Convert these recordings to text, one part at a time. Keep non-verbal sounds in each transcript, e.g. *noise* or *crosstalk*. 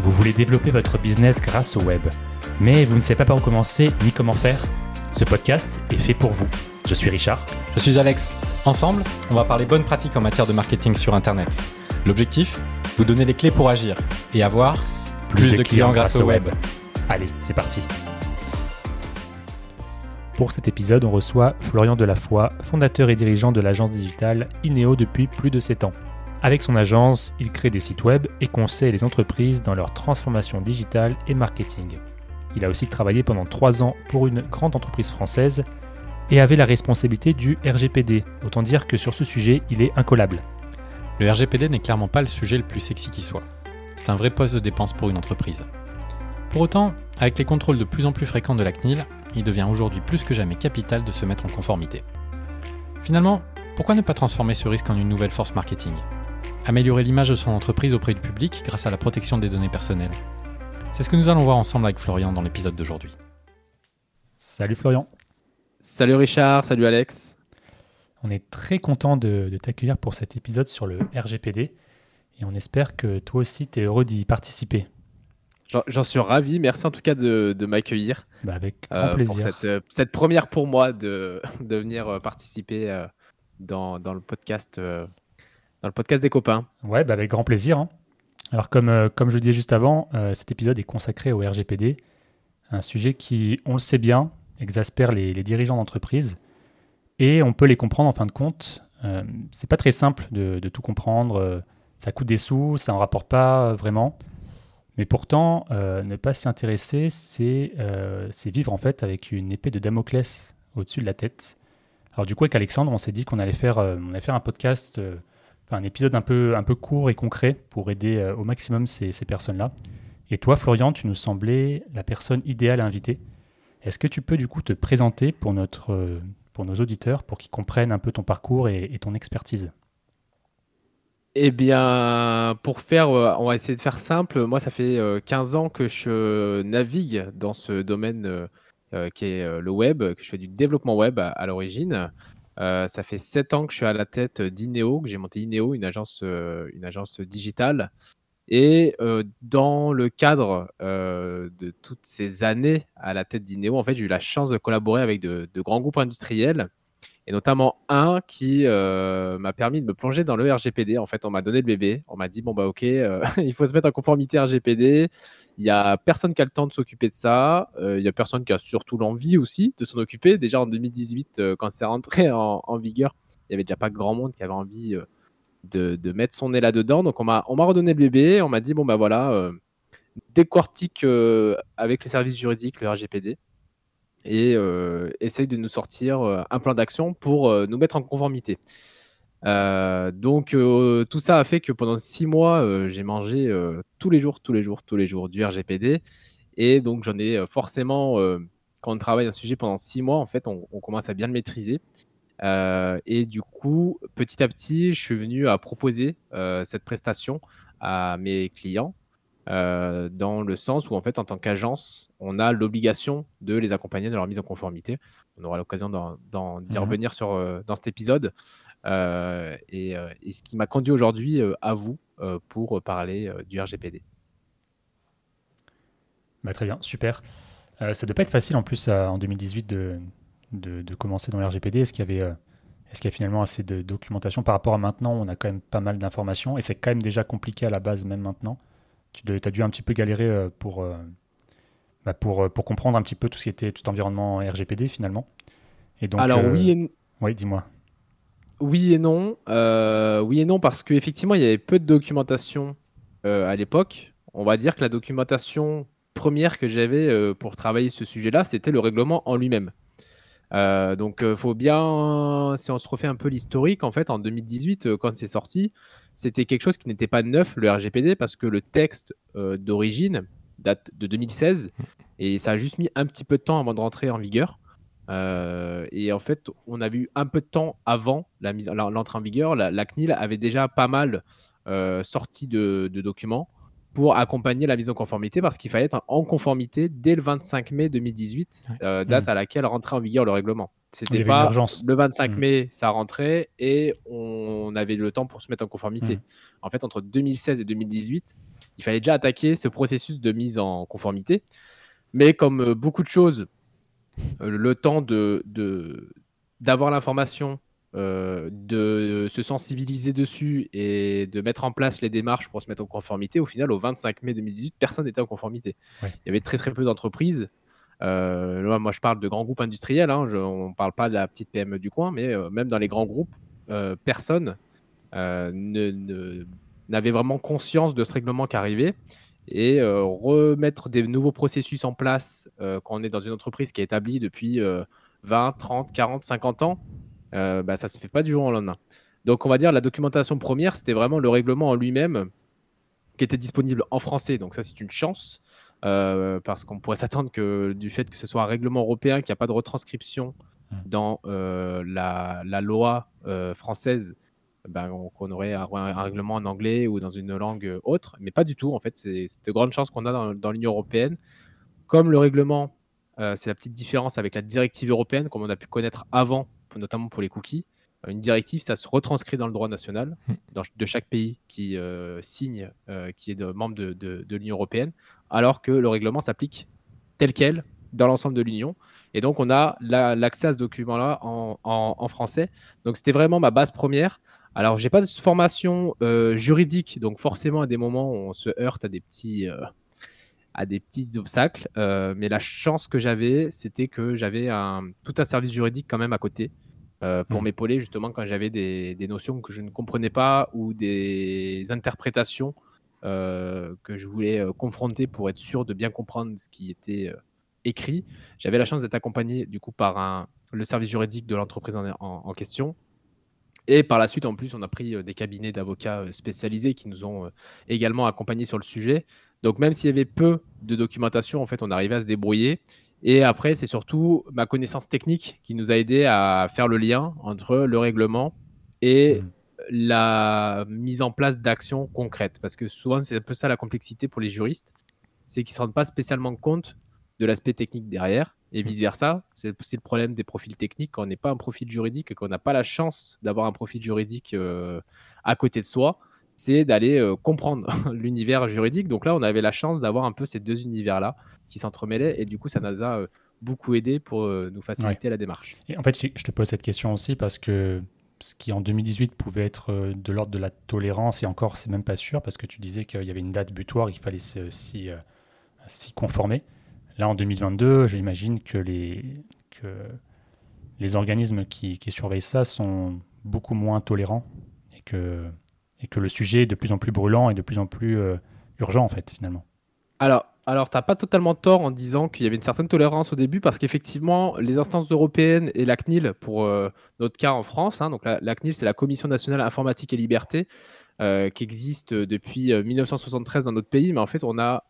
Vous voulez développer votre business grâce au web, mais vous ne savez pas par où commencer ni comment faire? Ce podcast est fait pour vous. Je suis Richard. Je suis Alex. Ensemble, on va parler bonnes pratiques en matière de marketing sur Internet. L'objectif? Vous donner les clés pour agir et avoir plus, de, clients, grâce au web. Allez, c'est parti. Pour cet épisode, on reçoit Florian Delafoy, fondateur et dirigeant de l'agence digitale Ineo depuis plus de 7 ans. Avec son agence, il crée des sites web et conseille les entreprises dans leur transformation digitale et marketing. Il a aussi travaillé pendant 3 ans pour une grande entreprise française et avait la responsabilité du RGPD. Autant dire que sur ce sujet, il est incollable. Le RGPD n'est clairement pas le sujet le plus sexy qui soit. C'est un vrai poste de dépense pour une entreprise. Pour autant, avec les contrôles de plus en plus fréquents de la CNIL, il devient aujourd'hui plus que jamais capital de se mettre en conformité. Finalement, pourquoi ne pas transformer ce risque en une nouvelle force marketing? Améliorer l'image de son entreprise auprès du public grâce à la protection des données personnelles. C'est ce que nous allons voir ensemble avec Florian dans l'épisode d'aujourd'hui. Salut Florian. Salut Richard, salut Alex. On est très content de, de t'accueillir pour cet épisode sur le RGPD et on espère que toi aussi tu es heureux d'y participer. J'en suis ravi. Merci en tout cas de, m'accueillir. Bah, avec grand euh, plaisir. Pour euh, cette, première pour moi de, *laughs* de venir euh, participer dans, le podcast, dans le podcast des copains. Ouais, bah avec grand plaisir. Hein. Alors comme, comme je le disais juste avant, cet épisode est consacré au RGPD, un sujet qui, on le sait bien, exaspère les, dirigeants d'entreprise et on peut les comprendre en fin de compte. c'est pas très simple de, tout comprendre. ça coûte des sous, ça en rapporte pas vraiment. Mais pourtant, euh, ne pas s'y intéresser, euh, c'est vivre en fait avec une épée de Damoclès au-dessus de la tête. Alors du coup, avec Alexandre, on s'est dit qu'on allait faire, euh, on allait faire un podcast, un épisode un peu, un peu court et concret pour aider au maximum ces, personnes-là. Et toi, Florian, tu nous semblais la personne idéale à inviter. Est-ce que tu peux du coup te présenter pour, notre, pour nos auditeurs, pour qu'ils comprennent un peu ton parcours et ton expertise? Eh bien, pour faire, euh, on va essayer de faire simple. Moi, ça fait 15 euh, ans que je navigue dans ce domaine euh, qui est le web, que je fais du développement web à, l'origine. Ça fait 7 ans que je suis à la tête d'Ineo, que j'ai monté Ineo, une agence, une agence digitale. Et dans le cadre de toutes ces années à la tête d'Ineo, en fait, j'ai eu la chance de collaborer avec de grands groupes industriels et notamment un qui euh, m'a permis de me plonger dans le RGPD. En fait, on m'a donné le bébé, on m'a dit bon bah ok, euh, *laughs* il faut se mettre en conformité RGPD. Il y a personne qui a le temps de s'occuper de ça. Euh, il y a personne qui a surtout l'envie aussi de s'en occuper. Déjà en 2018, quand c'est rentré *laughs* en, vigueur, il y avait déjà pas grand monde qui avait envie de, mettre son nez là-dedans. Donc on m'a on m'a redonné le bébé. On m'a dit bon bah voilà, décortique avec les services juridiques le RGPD et euh, essaye de nous sortir euh, un plan d'action pour euh, nous mettre en conformité. donc tout ça a fait que pendant six mois, j'ai mangé tous les jours, tous les jours, tous les jours du RGPD. Et donc j'en ai forcément, quand on travaille un sujet pendant six mois, en fait, on, on commence à bien le maîtriser. et du coup, petit à petit, je suis venu à proposer cette prestation à mes clients euh, dans le sens où, en fait, en tant qu'agence, on a l'obligation de les accompagner dans leur mise en conformité. On aura l'occasion d'y mmh revenir sur, euh, dans cet épisode. Euh, et, ce qui m'a conduit aujourd'hui à vous pour parler du RGPD. Bah, très bien, super. ça ne doit pas être facile en plus en 2018 de, de, de, commencer dans le RGPD. Est-ce qu'il y avait est-ce qu'il y a finalement assez de documentation par rapport à maintenant? On a quand même pas mal d'informations et c'est quand même déjà compliqué à la base, même maintenant tu as dû un petit peu galérer euh, pour, euh, bah, pour, euh, pour comprendre un petit peu tout ce qui était tout environnement RGPD finalement. Et donc, Alors oui et... Oui, dis-moi. Oui et non. oui et non parce qu'effectivement, il y avait peu de documentation à l'époque. On va dire que la documentation première que j'avais pour travailler ce sujet-là, c'était le règlement en lui-même. donc, il faut bien, si on se refait un peu l'historique, en fait, en 2018, quand c'est sorti, c'était quelque chose qui n'était pas neuf, le RGPD, parce que le texte euh, d'origine date de 2016 et ça a juste mis un petit peu de temps avant de rentrer en vigueur. Euh, et en fait, on a vu un peu de temps avant l'entrée en vigueur, la, CNIL avait déjà pas mal euh, sorti de, documents pour accompagner la mise en conformité parce qu'il fallait être en conformité dès le 25 mai 2018, date mmh. à laquelle rentrait en vigueur le règlement. C'était pas le 25 mmh. mai, ça rentrait et on avait le temps pour se mettre en conformité. Mhm. En fait, entre 2016 et 2018, il fallait déjà attaquer ce processus de mise en conformité. Mais comme euh, beaucoup de choses, euh, le temps de, de- d'avoir l'information, euh, de se sensibiliser dessus et de mettre en place les démarches pour se mettre en conformité, au final, au 25 mai 2018, personne n'était en conformité. Ouais. Il y avait très très peu d'entreprises. Euh, là, moi, je parle de grands groupes industriels. hein, on ne parle pas de la petite PME du coin, mais euh, même dans les grands groupes, euh, personne ne- ne- n'avait vraiment conscience de ce règlement qui arrivait. Et remettre des nouveaux processus en place euh, quand on est dans une entreprise qui est établie depuis euh, 20, 30, 40, 50 ans, bah, ça ne se fait pas du jour au lendemain. Donc, on va dire la documentation première, c'était vraiment le règlement en lui-même qui était disponible en français. Donc, ça, c'est une chance euh, parce qu'on pourrait s'attendre que du fait que ce soit un règlement européen, qu'il n'y a pas de retranscription Mm. dans euh, la, la loi euh, française, ben, on- qu'on aurait un, un règlement en anglais ou dans une langue autre. Mais pas du tout. En fait, c'est c'est de grandes chances qu'on a dans, dans l'Union européenne. Comme le règlement, c'est la petite différence avec la directive européenne, comme on a pu connaître avant, notamment pour les cookies. Euh, Une directive, ça se retranscrit dans le droit national Mm. dans- de chaque pays qui euh, signe, euh, qui est de, membre de, de- de l'Union européenne, alors que le règlement s'applique tel quel dans l'ensemble de l'Union. Et donc, on a la- l'accès à ce document-là en, en- en français. Donc, c'était vraiment ma base première. Alors, j'ai pas de formation euh, juridique, donc forcément, à des moments, on se heurte à des petits, euh, à des petits obstacles. Euh, mais la chance que j'avais, c'était que j'avais tout un service juridique quand même à côté euh, pour Mhm. m'épauler justement quand j'avais des, des notions que je ne comprenais pas ou des interprétations euh, que je voulais euh, confronter pour être sûr de bien comprendre ce qui était écrit. J'avais la chance d'être accompagné du coup par un, le service juridique de l'entreprise en, en- en question. Et par la suite, en plus, on a pris des cabinets d'avocats spécialisés qui nous ont également accompagnés sur le sujet. Donc même s'il y avait peu de documentation, en fait, on arrivait à se débrouiller. Et après, c'est surtout ma connaissance technique qui nous a aidé à faire le lien entre le règlement et Mhm. la mise en place d'actions concrètes. Parce que souvent, c'est un peu ça la complexité pour les juristes, c'est qu'ils ne se rendent pas spécialement compte de l'aspect technique derrière. Et vice-versa, c'est c'est le problème des profils techniques quand on n'est pas un profil juridique et qu'on n'a pas la chance d'avoir un profil juridique euh, à côté de soi, c'est d'aller euh, comprendre *laughs* l'univers juridique. Donc là, on avait la chance d'avoir un peu ces deux univers-là qui s'entremêlaient et du coup, ça nous a euh, beaucoup aidé pour euh, nous faciliter la démarche. Et en fait, je te pose cette question aussi parce que ce qui en 2018 pouvait être de l'ordre de la tolérance, et encore, c'est même pas sûr, parce que tu disais qu'il y avait une date butoir, il fallait s'y conformer. Là, en 2022, j'imagine que les, que les organismes qui, qui surveillent ça sont beaucoup moins tolérants et que, et que le sujet est de plus en plus brûlant et de plus en plus euh, urgent, en fait, finalement. Alors, alors tu n'as pas totalement tort en disant qu'il y avait une certaine tolérance au début, parce qu'effectivement, les instances européennes et la CNIL, pour euh, notre cas en France, hein, donc la, CNIL, c'est la Commission nationale informatique et liberté, euh, qui existe depuis euh, 1973 dans notre pays, mais en fait, on a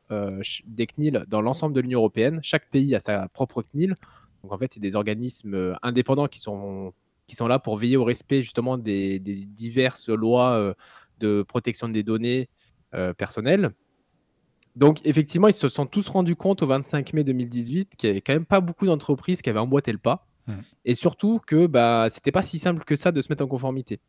des CNIL dans l'ensemble de l'Union européenne. Chaque pays a sa propre CNIL. Donc, en fait, c'est des organismes indépendants qui sont, qui sont là pour veiller au respect justement des, des diverses lois euh, de protection des données euh, personnelles. Donc, effectivement, ils se sont tous rendus compte au 25 mai 2018 qu'il n'y avait quand même pas beaucoup d'entreprises qui avaient emboîté le pas. Mhm. Et surtout que bah, c'était pas si simple que ça de se mettre en conformité.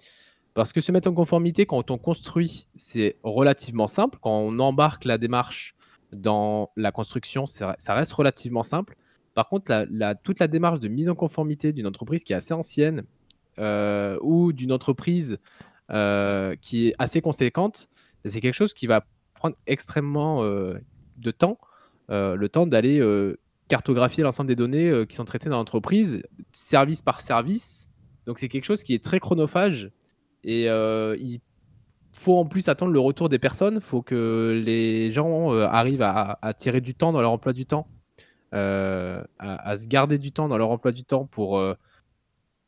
Parce que se mettre en conformité, quand on construit, c'est relativement simple. Quand on embarque la démarche dans la construction, ça reste relativement simple. Par contre, toute la démarche de mise en conformité d'une entreprise qui est assez ancienne euh, ou d'une entreprise euh, qui est assez conséquente, c'est quelque chose qui va prendre extrêmement euh, de temps, le temps d'aller cartographier l'ensemble des données qui sont traitées dans l'entreprise, service par service. Donc c'est quelque chose qui est très chronophage et il faut en plus attendre le retour des personnes. Il faut que les gens arrivent à, tirer du temps dans leur emploi du temps, à, à se garder du temps dans leur emploi du temps pour euh,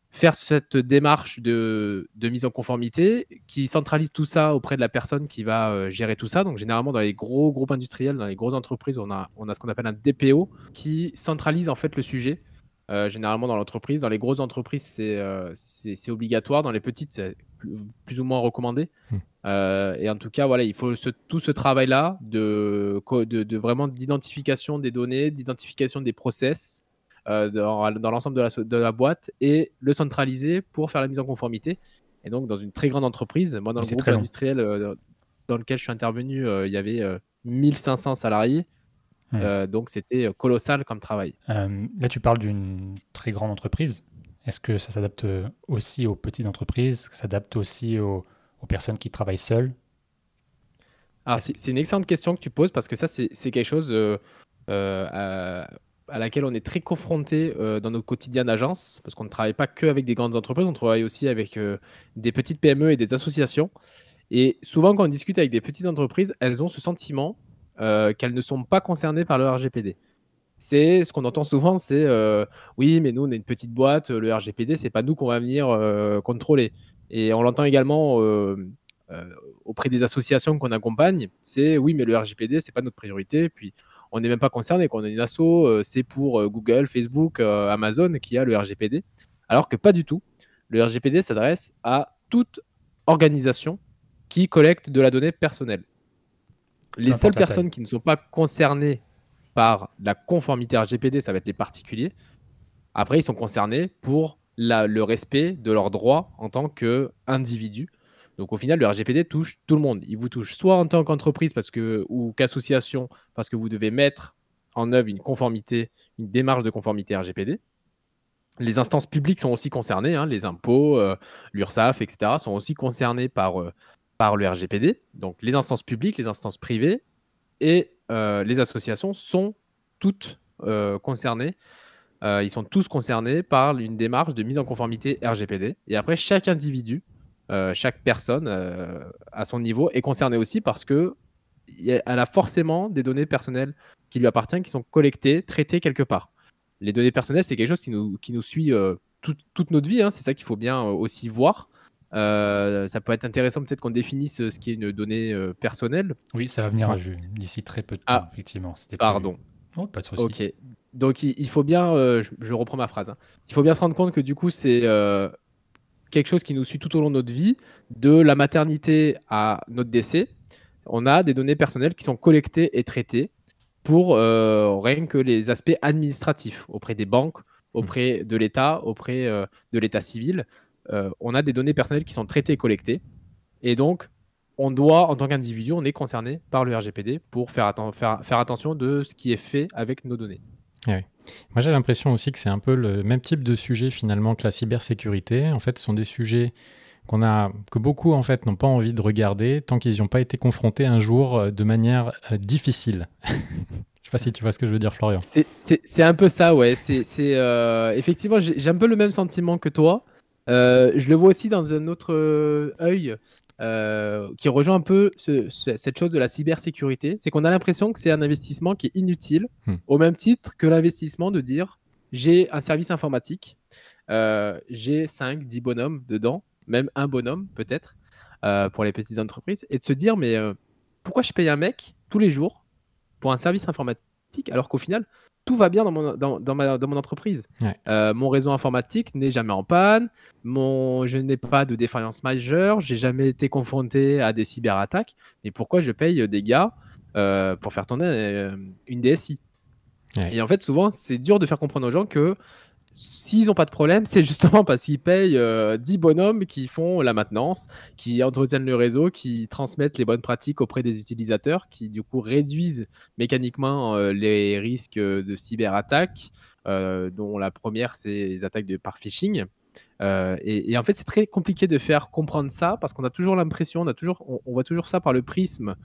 faire cette démarche de, de mise en conformité qui centralise tout ça auprès de la personne qui va euh, gérer tout ça. Donc généralement dans les gros groupes industriels, dans les grosses entreprises, on a, on a ce qu'on appelle un DPO qui centralise en fait le sujet. Euh, généralement dans l'entreprise, dans les grosses entreprises c'est euh, obligatoire, dans les petites c'est plus, ou moins recommandé. Hmm. Euh, et en tout cas voilà, il faut ce- tout ce travail là de, co- de, de vraiment d'identification des données, d'identification des process euh, dans, dans l'ensemble de la, so- de la boîte et le centraliser pour faire la mise en conformité. Et donc, dans une très grande entreprise, moi, dans le groupe industriel dans lequel je suis intervenu, il y avait 1500 salariés. donc, c'était colossal comme travail. là, tu parles d'une très grande entreprise. Est-ce que ça s'adapte aussi aux petites entreprises? Ça s'adapte aussi aux, personnes qui travaillent seules? Alors, c'est une excellente question que tu poses parce que ça, c'est quelque chose à, à laquelle on est très confronté euh, dans notre quotidien d'agence, parce qu'on ne travaille pas que avec des grandes entreprises, on travaille aussi avec euh, des petites PME et des associations. Et souvent, quand on discute avec des petites entreprises, elles ont ce sentiment euh, qu'elles ne sont pas concernées par le RGPD. C'est ce qu'on entend souvent, c'est oui, mais nous on est une petite boîte, le RGPD c'est pas nous qu'on va venir contrôler. Et on l'entend également auprès des associations qu'on accompagne, c'est oui, mais le RGPD c'est pas notre priorité. Puis on n'est même pas concerné. Quand on est une asso, euh, c'est pour euh, Google, Facebook, euh, Amazon qui a le RGPD. Alors que pas du tout. Le RGPD s'adresse à toute organisation qui collecte de la donnée personnelle. Les seules personnes qui ne sont pas concernées par la conformité RGPD, ça va être les particuliers. Après, ils sont concernés pour le respect de leurs droits en tant qu'individus donc au final, le RGPD touche tout le monde. Il vous touche soit en tant qu'entreprise parce que, ou qu'association parce que vous devez mettre en œuvre une conformité, une démarche de conformité RGPD. Les instances publiques sont aussi concernées, hein, les impôts, euh, l'URSSAF, etc., sont aussi concernés par, euh, par le RGPD. Donc les instances publiques, les instances privées et les associations sont toutes concernées. ils sont tous concernés par une démarche de mise en conformité RGPD. Et après, chaque individu euh, chaque personne euh, à son niveau est concernée aussi parce que elle a forcément des données personnelles qui lui appartiennent, qui sont collectées, traitées quelque part. Les données personnelles, c'est quelque chose qui nous, suit euh, toute notre vie. Hein. c'est ça qu'il faut bien aussi voir. Ça peut être intéressant peut-être qu'on définisse ce qui est une donnée personnelle. Oui, ça va venir d'ici très peu de temps, ah, effectivement. Pardon. Oh, pas de souci. Ok. Donc il, faut bien, je, reprends ma phrase, hein. il faut bien se rendre compte que du coup c'est quelque chose qui nous suit tout au long de notre vie, de la maternité à notre décès, on a des données personnelles qui sont collectées et traitées pour euh, rien que les aspects administratifs auprès des banques, auprès de l'État, auprès euh, de l'État civil. Euh, on a des données personnelles qui sont traitées et collectées. Et donc, on doit, en tant qu'individu, on est concerné par le RGPD pour faire, faire, faire attention de ce qui est fait avec nos données. Ah Moi, j'ai l'impression aussi que c'est un peu le même type de sujet finalement que la cybersécurité. En fait, ce sont des sujets qu'on a, que beaucoup en fait n'ont pas envie de regarder tant qu'ils n'y ont pas été confrontés un jour euh, de manière euh, difficile. *laughs* je sais pas si tu vois ce que je veux dire, Florian. C'est un peu ça, ouais. C'est euh, effectivement, j'ai un peu le même sentiment que toi. Je le vois aussi dans un autre œil. Euh, qui rejoint un peu cette chose de la cybersécurité, c'est qu'on a l'impression que c'est un investissement qui est inutile, hmm. au même titre que l'investissement de dire j'ai un service informatique, euh, j'ai 5, 10 bonhommes dedans, même un bonhomme peut-être, euh, pour les petites entreprises, et de se dire mais pourquoi je paye un mec tous les jours pour un service informatique alors qu'au final, tout va bien dans mon, dans, dans, ma, dans mon entreprise. Euh, mon réseau informatique n'est jamais en panne, mon, je n'ai pas de défaillance majeure, j'ai jamais été confronté à des cyberattaques. Mais pourquoi je paye des gars euh, pour faire tourner euh, une DSI Et en fait, souvent, c'est dur de faire comprendre aux gens que s'ils n'ont pas de problème, c'est justement parce qu'ils payent 10 euh, bonhommes qui font la maintenance, qui entretiennent le réseau, qui transmettent les bonnes pratiques auprès des utilisateurs, qui du coup réduisent mécaniquement euh, les risques de cyberattaques, euh, dont la première, c'est les attaques de, par phishing. Et, en fait, c'est très compliqué de faire comprendre ça parce qu'on a toujours l'impression, on, a toujours, on, voit toujours ça par le prisme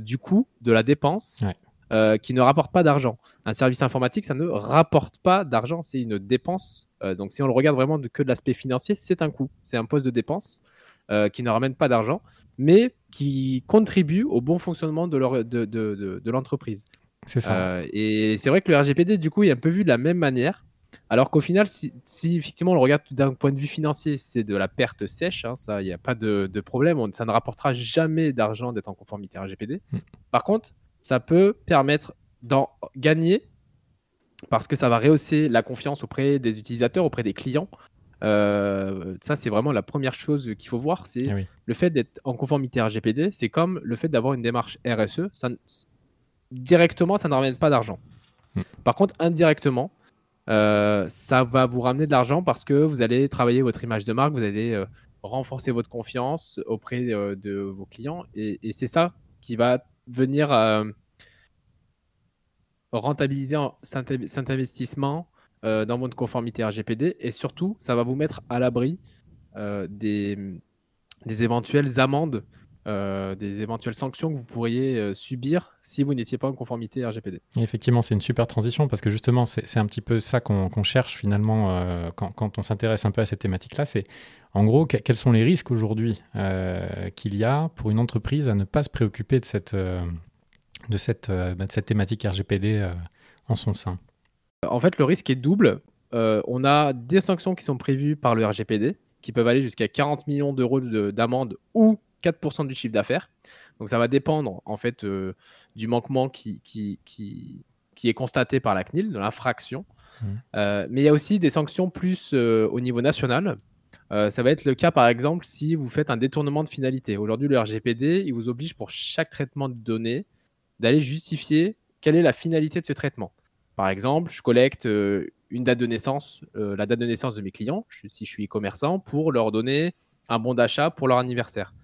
du coût, de la dépense. Euh, qui ne rapporte pas d'argent. Un service informatique, ça ne rapporte pas d'argent, c'est une dépense. Euh, donc si on le regarde vraiment que de l'aspect financier, c'est un coût, c'est un poste de dépense euh, qui ne ramène pas d'argent, mais qui contribue au bon fonctionnement de l'entreprise. De, de, c'est ça. et c'est vrai que le RGPD, du coup, est un peu vu de la même manière. Alors qu'au final, si, effectivement on le regarde d'un point de vue financier, c'est de la perte sèche, hein, ça, il n'y a pas de, problème, ça ne rapportera jamais d'argent d'être en conformité RGPD. Mm. Par contre, ça peut permettre d'en gagner parce que ça va rehausser la confiance auprès des utilisateurs, auprès des clients. Euh, ça, c'est vraiment la première chose qu'il faut voir. C'est ah le fait d'être en conformité RGPD, c'est comme le fait d'avoir une démarche RSE. Ça, directement, ça ne ramène pas d'argent. Hmm. Par contre, indirectement, euh, ça va vous ramener de l'argent parce que vous allez travailler votre image de marque, vous allez euh, renforcer votre confiance auprès de vos clients. Et, c'est ça qui va venir rentabiliser cet investissement dans votre conformité RGPD. Et surtout, ça va vous mettre à l'abri des, des éventuelles amendes euh, des éventuelles sanctions que vous pourriez euh, subir si vous n'étiez pas en conformité RGPD. effectivement, c'est une super transition parce que justement, c'est un petit peu ça qu'on cherche finalement euh, quand, on s'intéresse un peu à cette thématique-là. C'est en gros, quels sont les risques aujourd'hui qu'il y a pour une entreprise à ne pas se préoccuper de cette, de cette, bah, de cette thématique RGPD en son sein? En fait, le risque est double. on a des sanctions qui sont prévues par le RGPD qui peuvent aller jusqu'à 40 millions d'euros d'amende ou 4% du chiffre d'affaires. Donc ça va dépendre en fait euh, du manquement qui, qui, qui, qui, est constaté par la CNIL, de l'infraction. Mmh. Euh, mais il y a aussi des sanctions plus euh, au niveau national. ça va être le cas par exemple si vous faites un détournement de finalité. Aujourd'hui, le RGPD, il vous oblige pour chaque traitement de données d'aller justifier quelle est la finalité de ce traitement. Par exemple, je collecte une date de naissance, la date de naissance de mes clients, si je suis e-commerçant, pour leur donner un bon d'achat pour leur anniversaire.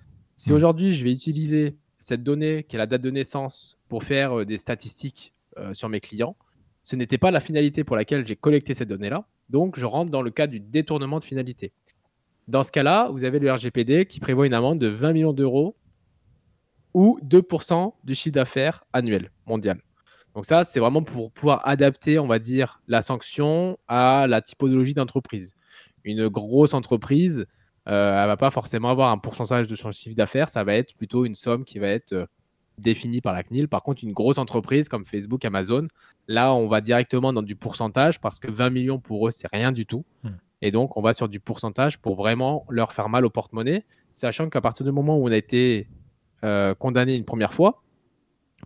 Si hmm. aujourd'hui, je vais utiliser cette donnée, qui est la date de naissance, pour faire euh, des statistiques euh, sur mes clients, ce n'était pas la finalité pour laquelle j'ai collecté cette donnée-là. Donc, je rentre dans le cas du détournement de finalité. Dans ce cas-là, vous avez le RGPD qui prévoit une amende de 20 millions d'euros ou 2% du chiffre d'affaires annuel mondial. Donc ça, c'est vraiment pour pouvoir adapter, on va dire, la sanction à la typologie d'entreprise. Une grosse entreprise, euh, elle va pas forcément avoir un pourcentage de son chiffre d'affaires, ça va être plutôt une somme qui va être euh, définie par la CNIL. Par contre, une grosse entreprise comme Facebook, Amazon, là, on va directement dans du pourcentage parce que 20 millions pour eux, c'est rien du tout. Hmm. Et donc, on va sur du pourcentage pour vraiment leur faire mal au porte-monnaie, sachant qu'à partir du moment où on a été euh, condamné une première fois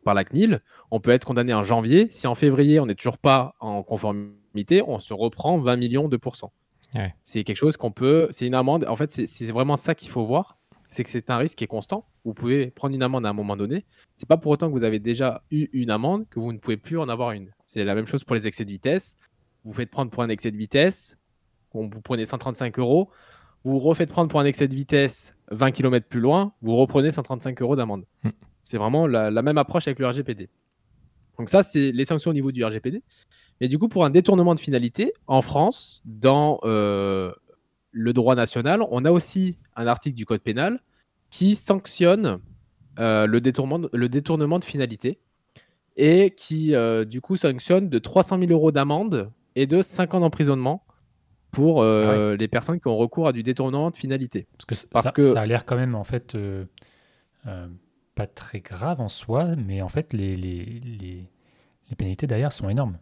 par la CNIL, on peut être condamné en janvier. Si en février, on n'est toujours pas en conformité, on se reprend 20 millions de pourcents. C'est quelque chose qu'on peut. C'est une amende. En fait, c'est vraiment ça qu'il faut voir. C'est que c'est un risque qui est constant. Vous pouvez prendre une amende à un moment donné. C'est pas pour autant que vous avez déjà eu une amende que vous ne pouvez plus en avoir une. C'est la même chose pour les excès de vitesse. Vous faites prendre pour un excès de vitesse. Vous prenez 135 euros. Vous refaites prendre pour un excès de vitesse 20 km plus loin. Vous reprenez 135 euros d'amende. Hmm. C'est vraiment la, la, même approche avec le RGPD. Donc ça, c'est les sanctions au niveau du RGPD. Mais du coup, pour un détournement de finalité, en France, dans euh, le droit national, on a aussi un article du Code pénal qui sanctionne euh, le, détournement, le détournement de finalité et qui, euh, du coup, sanctionne de 300 000 euros d'amende et de 5 ans d'emprisonnement pour ah les personnes qui ont recours à du détournement de finalité. Parce que, Parce ça, que... ça a l'air quand même, en fait, pas très grave en soi, mais en fait, les, les, les, les pénalités derrière sont énormes.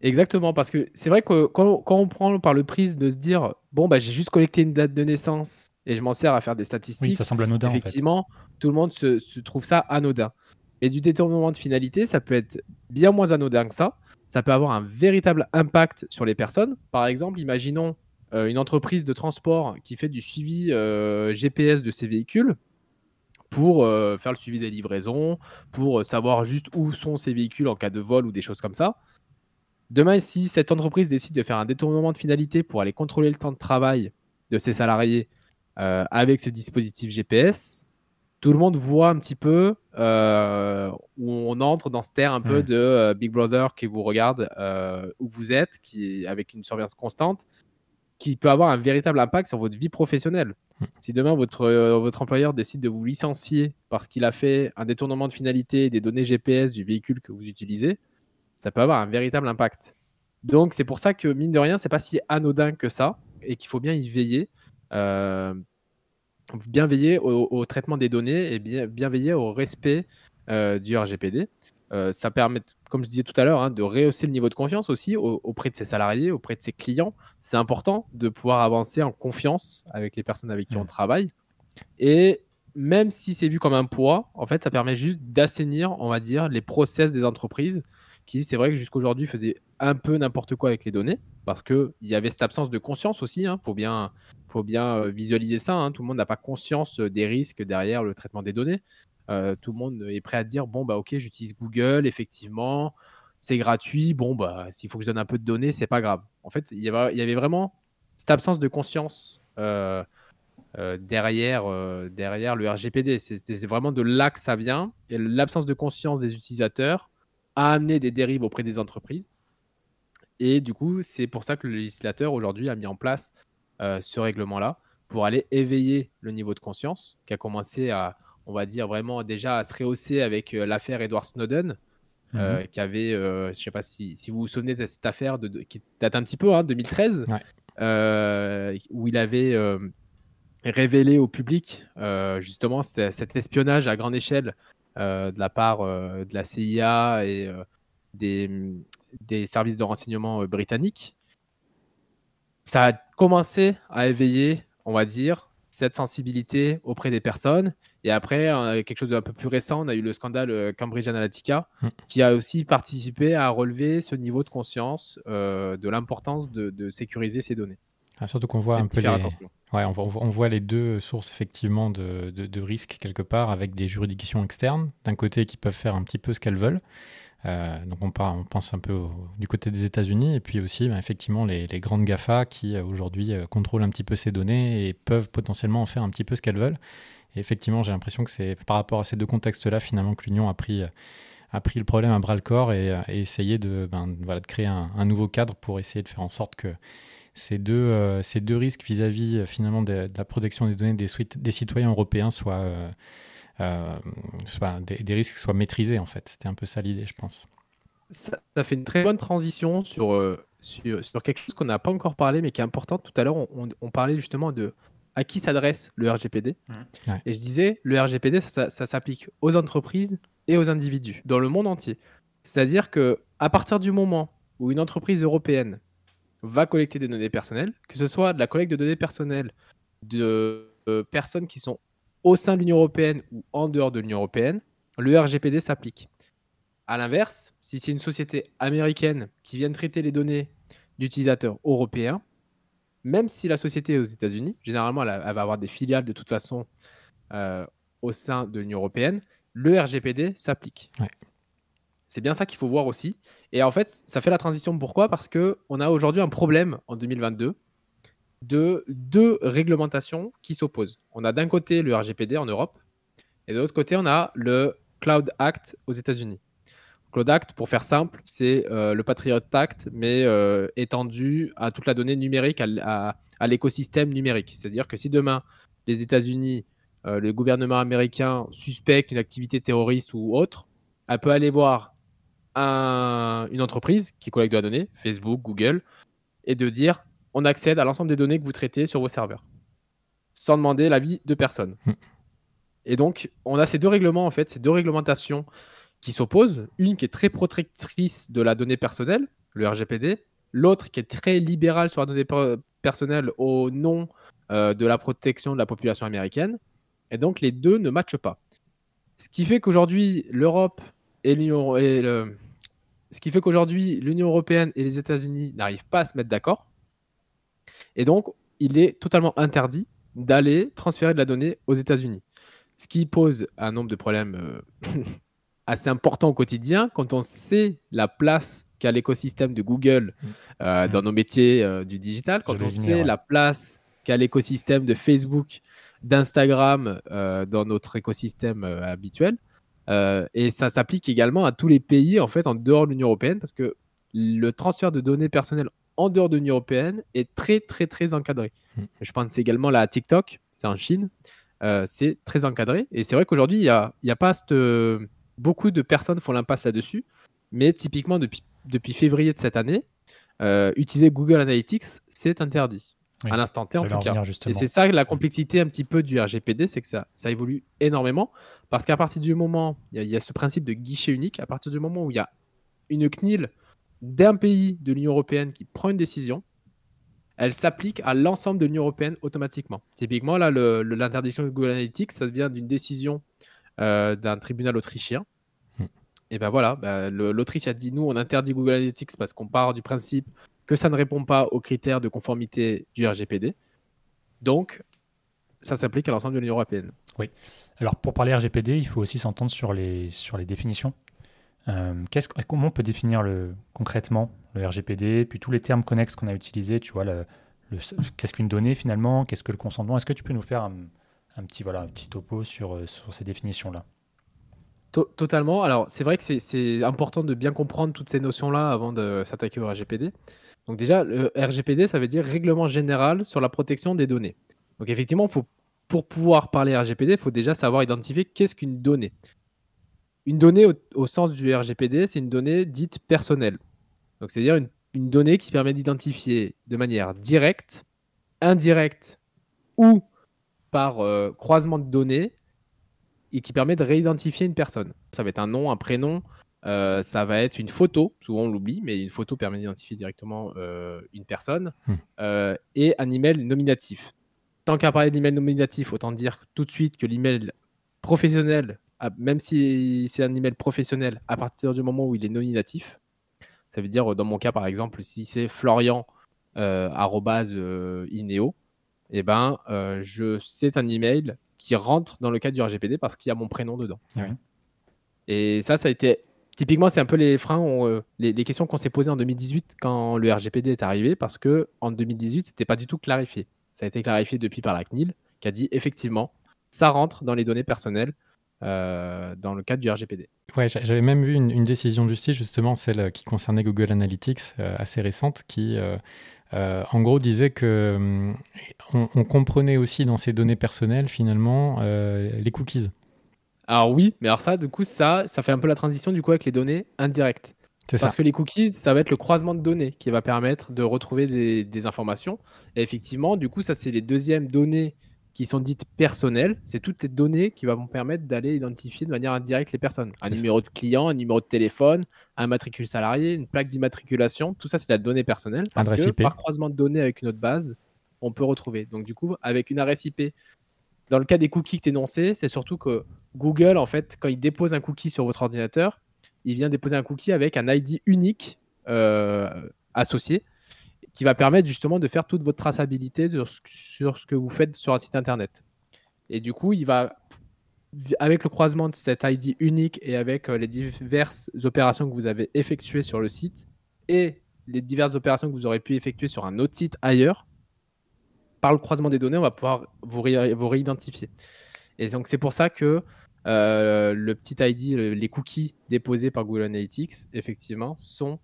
Exactement, parce que c'est vrai que quand, on prend par le prisme de se dire bon, bah, j'ai juste collecté une date de naissance et je m'en sers à faire des statistiques, ça semble anodin. Effectivement, tout le monde se, trouve ça anodin. Mais du détournement de finalité, ça peut être bien moins anodin que ça. Ça peut avoir un véritable impact sur les personnes. Par exemple, imaginons euh, une entreprise de transport qui fait du suivi euh, GPS de ses véhicules pour euh, faire le suivi des livraisons, pour savoir juste où sont ces véhicules en cas de vol ou des choses comme ça. Demain, si cette entreprise décide de faire un détournement de finalité pour aller contrôler le temps de travail de ses salariés euh, avec ce dispositif GPS, tout le monde voit un petit peu euh, où on entre dans ce terre un peu de euh, Big Brother qui vous regarde où vous êtes, qui avec une surveillance constante, qui peut avoir un véritable impact sur votre vie professionnelle. Hmm. Si demain votre, votre employeur décide de vous licencier parce qu'il a fait un détournement de finalité des données GPS du véhicule que vous utilisez, ça peut avoir un véritable impact. Donc c'est pour ça que mine de rien, c'est pas si anodin que ça et qu'il faut bien y veiller. Euh, bien veiller au, traitement des données et bien, bien veiller au respect euh, du RGPD. Euh, ça permet, comme je disais tout à l'heure, hein, de rehausser le niveau de confiance aussi auprès de ses salariés, auprès de ses clients. C'est important de pouvoir avancer en confiance avec les personnes avec qui on travaille. Et même si c'est vu comme un poids, en fait, ça permet juste d'assainir, on va dire, les process des entreprises qui, c'est vrai que jusqu'aujourd'hui, faisait un peu n'importe quoi avec les données, parce qu'il y avait cette absence de conscience aussi. Il hein. faut bien, faut bien euh, visualiser ça. Hein. Tout le monde n'a pas conscience euh, des risques derrière le traitement des données. Euh, tout le monde est prêt à dire bon, bah ok, j'utilise Google, effectivement, c'est gratuit. Bon, bah s'il faut que je donne un peu de données, c'est pas grave. En fait, il y avait, vraiment cette absence de conscience derrière, derrière le RGPD. C'est vraiment de là que ça vient. Et l'absence de conscience des utilisateurs a amené des dérives auprès des entreprises. Et du coup, c'est pour ça que le législateur aujourd'hui a mis en place ce règlement-là pour aller éveiller le niveau de conscience qui a commencé à, on va dire vraiment déjà à se rehausser avec l'affaire Edward Snowden, mmh qui avait, je ne sais pas si, si, vous vous souvenez de cette affaire de, qui date un petit peu, hein, 2013, où il avait révélé au public justement cet espionnage à grande échelle de la part de la CIA et des, des, services de renseignement britanniques. Ça a commencé à éveiller, on va dire, cette sensibilité auprès des personnes. Et après, quelque chose d'un peu plus récent, on a eu le scandale Cambridge Analytica, mmh. qui a aussi participé à relever ce niveau de conscience de l'importance de, sécuriser ces données. Ah, surtout qu'on voit un peu les... Ouais, on, voit, on, voit les deux sources effectivement de, de, risques quelque part avec des juridictions externes, d'un côté qui peuvent faire un petit peu ce qu'elles veulent. Euh, donc on, part, on pense un peu du côté des États-Unis et puis aussi bah, effectivement les, les, grandes GAFA qui euh, aujourd'hui euh, contrôlent un petit peu ces données et peuvent potentiellement en faire un petit peu ce qu'elles veulent. Et effectivement j'ai l'impression que c'est par rapport à ces deux contextes-là finalement que l'Union a pris a pris le problème à bras le corps et, et essayé de, ben, voilà, de créer un, un, nouveau cadre pour essayer de faire en sorte que ces deux, euh, ces deux risques vis-à-vis euh, finalement de, la protection des données des, des citoyens européens soient, euh, des, risques soient maîtrisés en fait. C'était un peu ça l'idée, je pense. Ça, fait une très bonne transition sur, sur, quelque chose qu'on n'a pas encore parlé, mais qui est important. Tout à l'heure, on, parlait justement de à qui s'adresse le RGPD. Et je disais, le RGPD, ça, ça s'applique aux entreprises et aux individus dans le monde entier. C'est-à-dire que à partir du moment où une entreprise européenne va collecter des données personnelles, que ce soit de la collecte de données personnelles de euh, personnes qui sont au sein de l'Union européenne ou en dehors de l'Union européenne, le RGPD s'applique. A l'inverse, si c'est une société américaine qui vient traiter les données d'utilisateurs européens, même si la société est aux États-Unis, généralement elle, va avoir des filiales de toute façon euh, au sein de l'Union européenne, le RGPD s'applique. C'est bien ça qu'il faut voir aussi. Et en fait, ça fait la transition. Pourquoi? Parce qu'on a aujourd'hui un problème en 2022 de deux réglementations qui s'opposent. On a d'un côté le RGPD en Europe et de l'autre côté, on a le Cloud Act aux États-Unis. Cloud Act, pour faire simple, c'est euh, le Patriot Act, mais euh, étendu à toute la donnée numérique, à, l'écosystème numérique. C'est-à-dire que si demain, les États-Unis, euh, le gouvernement américain suspecte une activité terroriste ou autre, elle peut aller voir une entreprise qui collecte de la donnée, Facebook, Google, et de dire on accède à l'ensemble des données que vous traitez sur vos serveurs, sans demander l'avis de personne. Hmm. Et donc, on a ces deux règlements, en fait, ces deux réglementations qui s'opposent. Une qui est très protectrice de la donnée personnelle, le RGPD, l'autre qui est très libérale sur la donnée personnelle au nom euh, de la protection de la population américaine. Et donc, les deux ne matchent pas. Ce qui fait qu'aujourd'hui, l'Europe et l'Union et le, ce qui fait qu'aujourd'hui, l'Union européenne et les États-Unis n'arrivent pas à se mettre d'accord. Et donc, il est totalement interdit d'aller transférer de la donnée aux États-Unis. Ce qui pose un nombre de problèmes euh, *laughs* assez importants au quotidien quand on sait la place qu'a l'écosystème de Google mm. euh, dans mm. nos métiers euh, du digital, quand on sait la place qu'a l'écosystème de Facebook, d'Instagram dans notre écosystème habituel. Euh, et ça s'applique également à tous les pays en fait en dehors de l'Union européenne parce que le transfert de données personnelles en dehors de l'Union européenne est très très très encadré. Hmm. Je pense également là à TikTok, c'est en Chine, euh, c'est très encadré. Et c'est vrai qu'aujourd'hui, il n'y a, y a, pas beaucoup de personnes font l'impasse là-dessus, mais typiquement depuis, depuis février de cette année, euh, utiliser Google Analytics, c'est interdit. à l'instant T en tout cas. Et c'est ça la complexité un petit peu du RGPD, c'est que ça, ça évolue énormément. Parce qu'à partir du moment, il y, a ce principe de guichet unique, à partir du moment où il y a une CNIL d'un pays de l'Union européenne qui prend une décision, elle s'applique à l'ensemble de l'Union européenne automatiquement. Typiquement, là, l'interdiction de Google Analytics, ça vient d'une décision euh, d'un tribunal autrichien. Hmm. Et ben voilà, ben, l'Autriche a dit nous, on interdit Google Analytics parce qu'on part du principe que ça ne répond pas aux critères de conformité du RGPD. Donc, ça s'applique à l'ensemble de l'Union européenne. Oui. Alors pour parler RGPD, il faut aussi s'entendre sur les, sur les définitions. Euh, comment on peut définir le, concrètement le RGPD, puis tous les termes connexes qu'on a utilisés, tu vois, le, qu'est-ce qu'une donnée finalement, qu'est-ce que le consentement? Est-ce que tu peux nous faire un, petit, voilà, un petit topo sur, sur ces définitions-là? Totalement. Alors, c'est vrai que c'est important de bien comprendre toutes ces notions-là avant de s'attaquer au RGPD. Donc déjà, le RGPD, ça veut dire Règlement général sur la protection des données. Donc effectivement, faut, pour pouvoir parler RGPD, il faut déjà savoir identifier qu'est-ce qu'une donnée. Une donnée, au, sens du RGPD, c'est une donnée dite personnelle. Donc c'est-à-dire une, donnée qui permet d'identifier de manière directe, indirecte ou par euh, croisement de données et qui permet de réidentifier une personne. Ça va être un nom, un prénom, euh, ça va être une photo, souvent on l'oublie, mais une photo permet d'identifier directement euh, une personne, hmm. euh, et un email nominatif. Tant qu'à parler d'email nominatif, autant dire tout de suite que l'email professionnel, même si c'est un email professionnel, à partir du moment où il est nominatif, ça veut dire dans mon cas par exemple, si c'est Florian Ineo, et eh ben, je c'est un email qui rentre dans le cadre du RGPD parce qu'il y a mon prénom dedans. Et ça, ça a été. Typiquement, c'est un peu les freins, euh, les, questions qu'on s'est posées en 2018 quand le RGPD est arrivé, parce que en 2018, c'était pas du tout clarifié. Ça a été clarifié depuis par la CNIL, qui a dit effectivement, ça rentre dans les données personnelles euh, dans le cadre du RGPD. Ouais, j'avais même vu une, décision de justice, justement, celle qui concernait Google Analytics, euh, assez récente, qui euh, en gros, disait que hum, on, comprenait aussi dans ces données personnelles finalement euh, les cookies. Alors oui, mais alors ça, du coup, ça, ça fait un peu la transition du coup avec les données indirectes. Parce que les cookies, ça va être le croisement de données qui va permettre de retrouver des, des informations. Et effectivement, du coup, ça c'est les deuxièmes données qui sont dites personnelles, c'est toutes les données qui vont permettre d'aller identifier de manière indirecte les personnes. Un numéro de client, un numéro de téléphone, un matricule salarié, une plaque d'immatriculation, tout ça c'est la donnée personnelle. Parce que par croisement de données avec une autre base, on peut retrouver. Donc du coup, avec une adresse IP, dans le cas des cookies que tu c'est surtout que Google, en fait, quand il dépose un cookie sur votre ordinateur, il vient déposer un cookie avec un ID unique euh, associé qui va permettre justement de faire toute votre traçabilité sur ce, que vous faites sur un site internet. Et du coup, il va, avec le croisement de cet ID unique et avec euh, les diverses opérations que vous avez effectuées sur le site et les diverses opérations que vous aurez pu effectuer sur un autre site ailleurs, par le croisement des données, on va pouvoir vous, réidentifier. Et donc, c'est pour ça que euh, le petit ID, les cookies déposés par Google Analytics, effectivement, sont,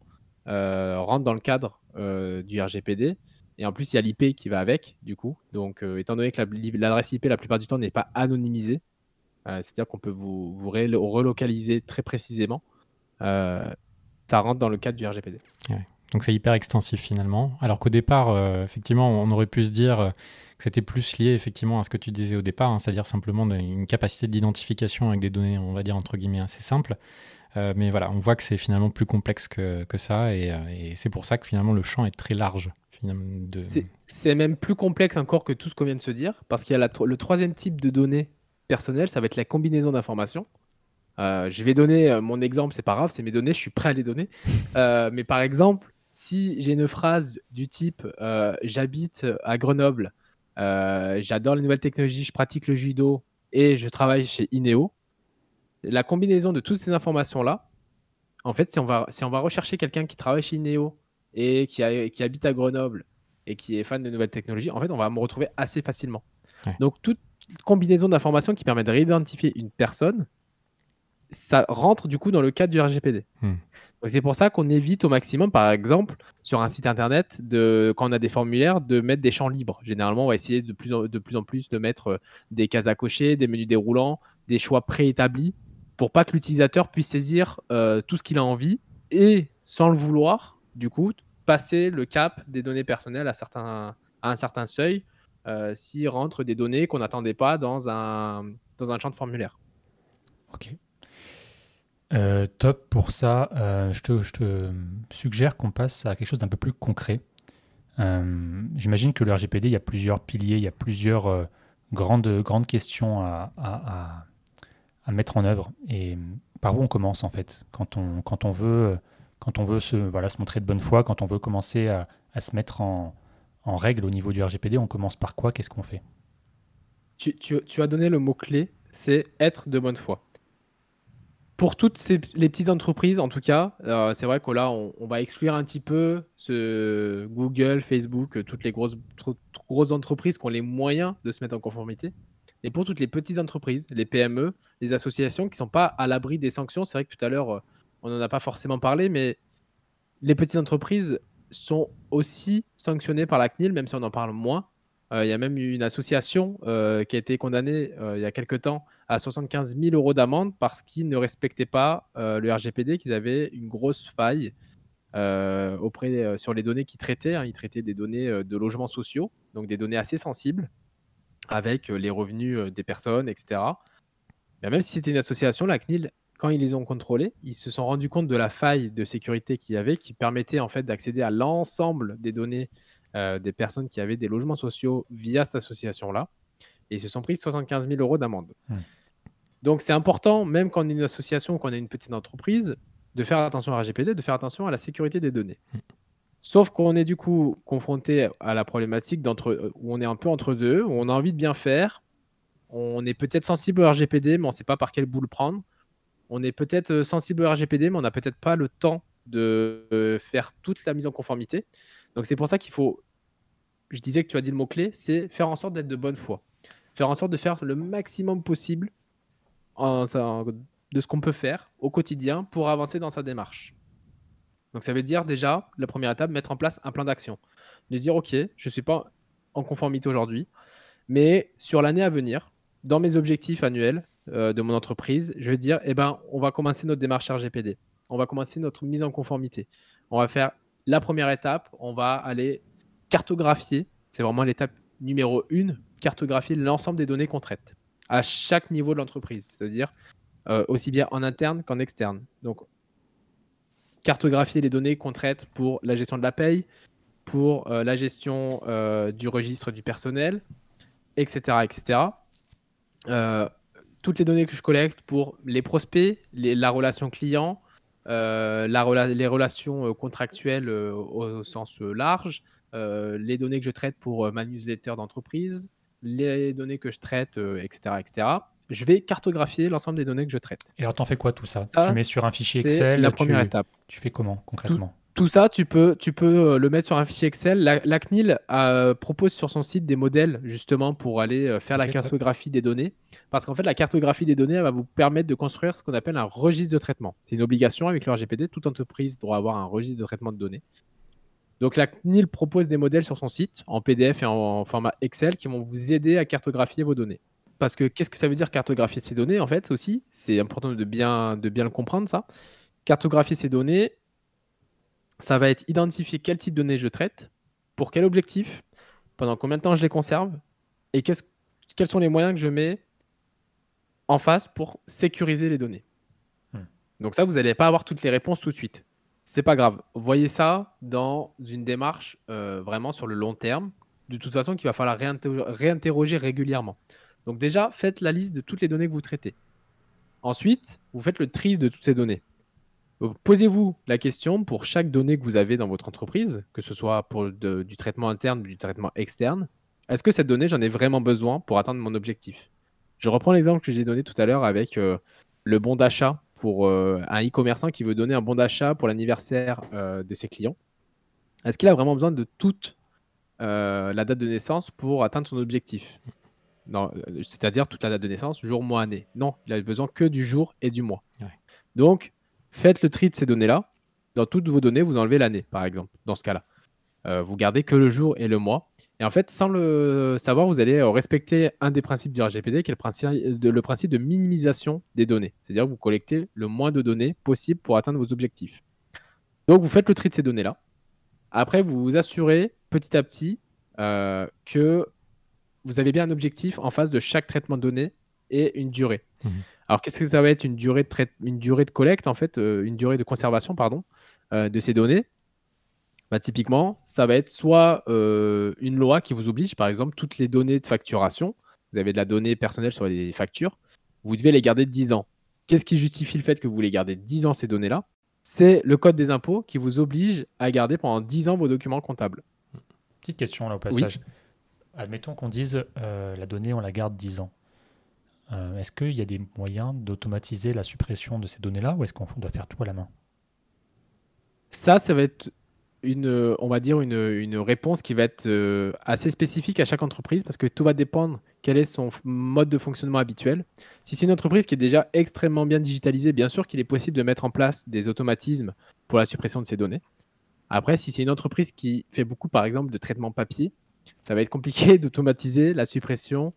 euh, rentrent dans le cadre euh, du RGPD. Et en plus, il y a l'IP qui va avec, du coup. Donc, étant donné que l'adresse IP, la plupart du temps, n'est pas anonymisée, c'est-à-dire qu'on peut vous, relocaliser très précisément, ça rentre dans le cadre du RGPD. Donc, c'est hyper extensif finalement. Alors qu'au départ, effectivement, on aurait pu se dire c'était plus lié effectivement à ce que tu disais au départ, hein, c'est-à-dire simplement une capacité d'identification avec des données, on va dire entre guillemets, assez simples. Euh, mais voilà, on voit que c'est finalement plus complexe que, que ça, euh, et, c'est pour ça que finalement le champ est très large. De... C'est même plus complexe encore que tout ce qu'on vient de se dire, parce qu'il y a le troisième type de données personnelles, ça va être la combinaison d'informations. Euh, je vais donner mon exemple, c'est pas grave, c'est mes données, je suis prêt à les donner. *laughs* mais par exemple, si j'ai une phrase du type j'habite à Grenoble, j'adore les nouvelles technologies, je pratique le judo et je travaille chez Ineo, la combinaison de toutes ces informations-là, en fait, si on va, si on va rechercher quelqu'un qui travaille chez Ineo et qui, qui, habite à Grenoble et qui est fan de nouvelles technologies, en fait, on va me retrouver assez facilement. Donc, toute combinaison d'informations qui permet de réidentifier une personne, ça rentre du coup dans le cadre du RGPD. Hmm. C'est pour ça qu'on évite au maximum, par exemple, sur un site internet, de, quand on a des formulaires, de mettre des champs libres. Généralement, on va essayer de plus en, de plus, en plus de mettre euh, des cases à cocher, des menus déroulants, des choix préétablis pour pas que l'utilisateur puisse saisir euh, tout ce qu'il a envie et, sans le vouloir, du coup, passer le cap des données personnelles à, certains, à un certain seuil euh, s'il rentre des données qu'on n'attendait pas dans un, dans un champ de formulaire. Ok. Euh, top pour ça. je, te, je, te, suggère qu'on passe à quelque chose d'un peu plus concret. J'imagine que le RGPD, il y a plusieurs piliers, il y a plusieurs grandes, grandes questions à, mettre en œuvre. Et par où on commence en fait? Quand on, veut, quand on veut se, voilà, se montrer de bonne foi, quand on veut commencer à, se mettre en, règle au niveau du RGPD, on commence par quoi? Qu'est-ce qu'on fait? Tu, as donné le mot-clé, c'est être de bonne foi. Pour toutes les petites entreprises, en tout cas, euh, c'est vrai que là, on, va exclure un petit peu Google, Facebook, toutes les grosses, grosses entreprises qui ont les moyens de se mettre en conformité. Et pour toutes les petites entreprises, les PME, les associations qui ne sont pas à l'abri des sanctions, c'est vrai que tout à l'heure, on n'en a pas forcément parlé, mais les petites entreprises sont aussi sanctionnées par la CNIL, même si on en parle moins. Euh, il y a même une association euh, qui a été condamnée il y a quelques temps à 75 000 euros d'amende parce qu'ils ne respectaient pas euh, le RGPD, qu'ils avaient une grosse faille euh, auprès, euh, sur les données qu'ils traitaient. Hein. Ils traitaient des données de logements sociaux, donc des données assez sensibles, avec les revenus des personnes, etc. Mais même si c'était une association, la CNIL, quand ils les ont contrôlés, ils se sont rendus compte de la faille de sécurité qu'il y avait, qui permettait en fait d'accéder à l'ensemble des données des personnes qui avaient des logements sociaux via cette association-là et ils se sont pris 75 000 euros d'amende. Donc c'est important, même quand on est une association qu'on est une petite entreprise, de faire attention à RGPD, de faire attention à la sécurité des données. Sauf qu'on est du coup confronté à la problématique d'entre, où on est un peu entre deux, où on a envie de bien faire, on est peut-être sensible au RGPD, mais on ne sait pas par quel bout le prendre. On est peut-être euh, sensible au RGPD, mais on n'a peut-être pas le temps de euh, faire toute la mise en conformité. Donc c'est pour ça qu'il faut, je disais que tu as dit le mot-clé, c'est faire en sorte d'être de bonne foi faire en sorte de faire le maximum possible de ce qu'on peut faire au quotidien pour avancer dans sa démarche. Donc ça veut dire déjà, la première étape, mettre en place un plan d'action. De dire, OK, je ne suis pas en conformité aujourd'hui, mais sur l'année à venir, dans mes objectifs annuels euh, de mon entreprise, je vais dire, eh ben, on va commencer notre démarche RGPD. On va commencer notre mise en conformité. On va faire la première étape, on va aller cartographier. C'est vraiment l'étape numéro une cartographier l'ensemble des données qu'on traite à chaque niveau de l'entreprise, c'est-à-dire euh, aussi bien en interne qu'en externe. Donc, cartographier les données qu'on traite pour la gestion de la paye, pour euh, la gestion euh, du registre du personnel, etc. etc. toutes les données que je collecte pour les prospects, la relation client, la les relations contractuelles au, sens large, les données que je traite pour ma newsletter d'entreprise, les données que je traite, etc., euh, etc. Je vais cartographier l'ensemble des données que je traite. Et alors, t'en fais quoi tout ça, Tu mets sur un fichier Excel La première tu, étape. Tu fais comment concrètement? Tout, ça, tu peux, tu peux euh, le mettre sur un fichier Excel. La, CNIL euh, propose sur son site des modèles justement pour aller faire la cartographie des données. Parce qu'en fait, la cartographie des données va vous permettre de construire ce qu'on appelle un registre de traitement. C'est une obligation avec le RGPD. Toute entreprise doit avoir un registre de traitement de données. Donc la CNIL propose des modèles sur son site en PDF et en, format Excel qui vont vous aider à cartographier vos données. Parce que qu'est-ce que ça veut dire cartographier ces données en fait aussi? C'est important de bien, de bien le comprendre ça. Cartographier ces données, ça va être identifier quel type de données je traite, pour quel objectif, pendant combien de temps je les conserve et quels sont les moyens que je mets en face pour sécuriser les données. Hmm. Donc ça, vous n'allez pas avoir toutes les réponses tout de suite. C'est pas grave. Voyez ça dans une démarche euh, vraiment sur le long terme. De toute façon, qu'il va falloir réinterroger régulièrement. Donc déjà, faites la liste de toutes les données que vous traitez. Ensuite, vous faites le tri de toutes ces données. Posez-vous la question pour chaque donnée que vous avez dans votre entreprise, que ce soit pour du traitement interne ou du traitement externe. Est-ce que cette donnée, j'en ai vraiment besoin pour atteindre mon objectif? Je reprends l'exemple que j'ai donné tout à l'heure avec euh, le bon d'achat pour euh, un e-commerçant qui veut donner un bon d'achat pour l'anniversaire euh, de ses clients, est-ce qu'il a vraiment besoin de toute euh, la date de naissance pour atteindre son objectif? C'est-à-dire toute la date de naissance, jour, mois, année. Non, il a besoin que du jour et du mois. Donc, faites le tri de ces données-là. Dans toutes vos données, vous enlevez l'année, par exemple, dans ce cas-là. vous gardez que le jour et le mois. Et en fait, sans le savoir, vous allez euh, respecter un des principes du RGPD, qui est le principe de, le principe de minimisation des données. C'est-à-dire que vous collectez le moins de données possible pour atteindre vos objectifs. Donc, vous faites le tri de ces données-là. Après, vous vous assurez petit à petit euh, que vous avez bien un objectif en face de chaque traitement de données et une durée. Mmh. Alors, qu'est-ce que ça va être une durée de, une durée de collecte, en fait, euh, une durée de conservation, pardon, de ces données? Bah, typiquement, ça va être soit euh, une loi qui vous oblige, par exemple, toutes les données de facturation, vous avez de la donnée personnelle sur les factures, vous devez les garder 10 ans. Qu'est-ce qui justifie le fait que vous voulez garder 10 ans ces données-là? C'est le code des impôts qui vous oblige à garder pendant 10 ans vos documents comptables. Petite question là au passage. Admettons qu'on dise euh, la donnée, on la garde 10 ans. Euh, est-ce qu'il y a des moyens d'automatiser la suppression de ces données-là ou est-ce qu'on doit faire tout à la main? Ça, ça va être une, réponse qui va être euh, assez spécifique à chaque entreprise parce que tout va dépendre quel est son mode de fonctionnement habituel. Si c'est une entreprise qui est déjà extrêmement bien digitalisée, bien sûr qu'il est possible de mettre en place des automatismes pour la suppression de ces données. Après, si c'est une entreprise qui fait beaucoup, par exemple, de traitement papier, ça va être compliqué *laughs* d'automatiser la suppression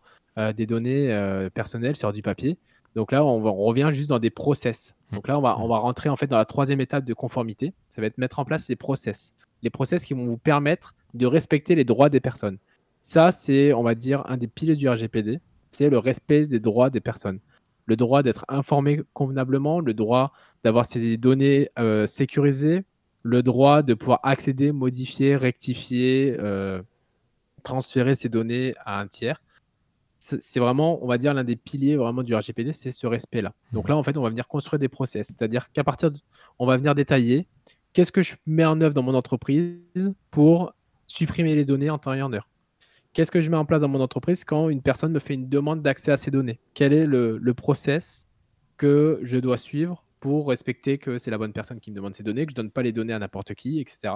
des données euh, personnelles sur du papier. Donc là, on, revient juste dans des process. Mmh. Donc là, on va, on va rentrer en fait dans la troisième étape de conformité. Ça va être mettre en place les process. Les process qui vont vous permettre de respecter les droits des personnes. Ça, c'est, on va dire, un des piliers du RGPD. C'est le respect des droits des personnes. Le droit d'être informé convenablement, le droit d'avoir ses données euh, sécurisées, le droit de pouvoir accéder, modifier, rectifier, transférer ces données à un tiers c'est vraiment, on va dire, l'un des piliers vraiment du RGPD, c'est ce respect-là. Donc là, en fait, on va venir construire des process. C'est-à-dire qu'à partir de, on va venir détailler qu'est-ce que je mets en œuvre dans mon entreprise pour supprimer les données en temps et en heure. Qu'est-ce que je mets en place dans mon entreprise quand une personne me fait une demande d'accès à ces données? Quel est le, process que je dois suivre pour respecter que c'est la bonne personne qui me demande ces données, que je ne donne pas les données à n'importe qui, etc.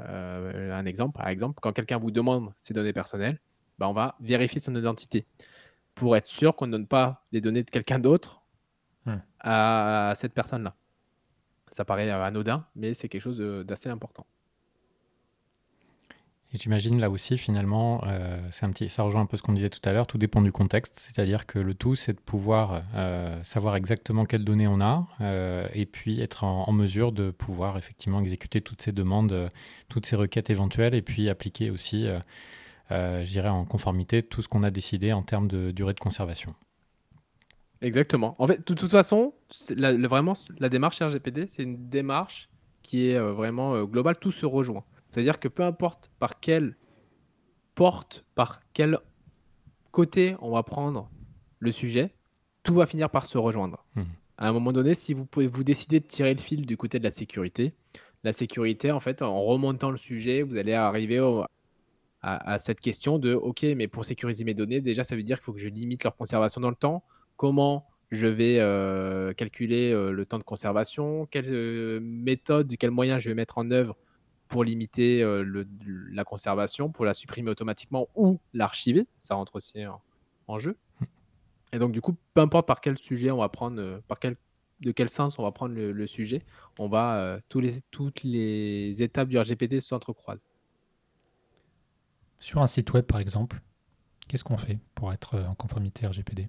Euh, un exemple, par exemple, quand quelqu'un vous demande ces données personnelles, bah, on va vérifier son identité pour être sûr qu'on ne donne pas des données de quelqu'un d'autre hmm. à cette personne-là. Ça paraît euh, anodin, mais c'est quelque chose d'assez important. Et j'imagine là aussi, finalement, euh, c'est un petit, ça rejoint un peu ce qu'on disait tout à l'heure, tout dépend du contexte, c'est-à-dire que le tout, c'est de pouvoir euh, savoir exactement quelles données on a, et puis être en, mesure de pouvoir effectivement exécuter toutes ces demandes, toutes ces requêtes éventuelles, et puis appliquer aussi euh, je dirais, en conformité tout ce qu'on a décidé en termes de durée de conservation. Exactement. En fait, de toute façon, la, vraiment, la démarche RGPD, c'est une démarche qui est euh, vraiment euh, globale, tout se rejoint. C'est-à-dire que peu importe par quelle porte, par quel côté on va prendre le sujet, tout va finir par se rejoindre. Mmh. À un moment donné, si vous pouvez vous décider de tirer le fil du côté de la sécurité, la sécurité, en fait, en remontant le sujet, vous allez arriver au, à, cette question de OK, mais pour sécuriser mes données, déjà, ça veut dire qu'il faut que je limite leur conservation dans le temps. Comment je vais euh, calculer euh, le temps de conservation? Quelle euh, méthode, quels moyens je vais mettre en œuvre pour limiter la conservation, pour la supprimer automatiquement ou l'archiver? Ça rentre aussi en, jeu. Et donc, du coup, peu importe par quel sujet on va prendre, par quel, de quel sens on va prendre le, sujet, on va tous les, toutes les étapes du RGPD s'entrecroisent. Sur un site web, par exemple, qu'est-ce qu'on fait pour être euh, en conformité RGPD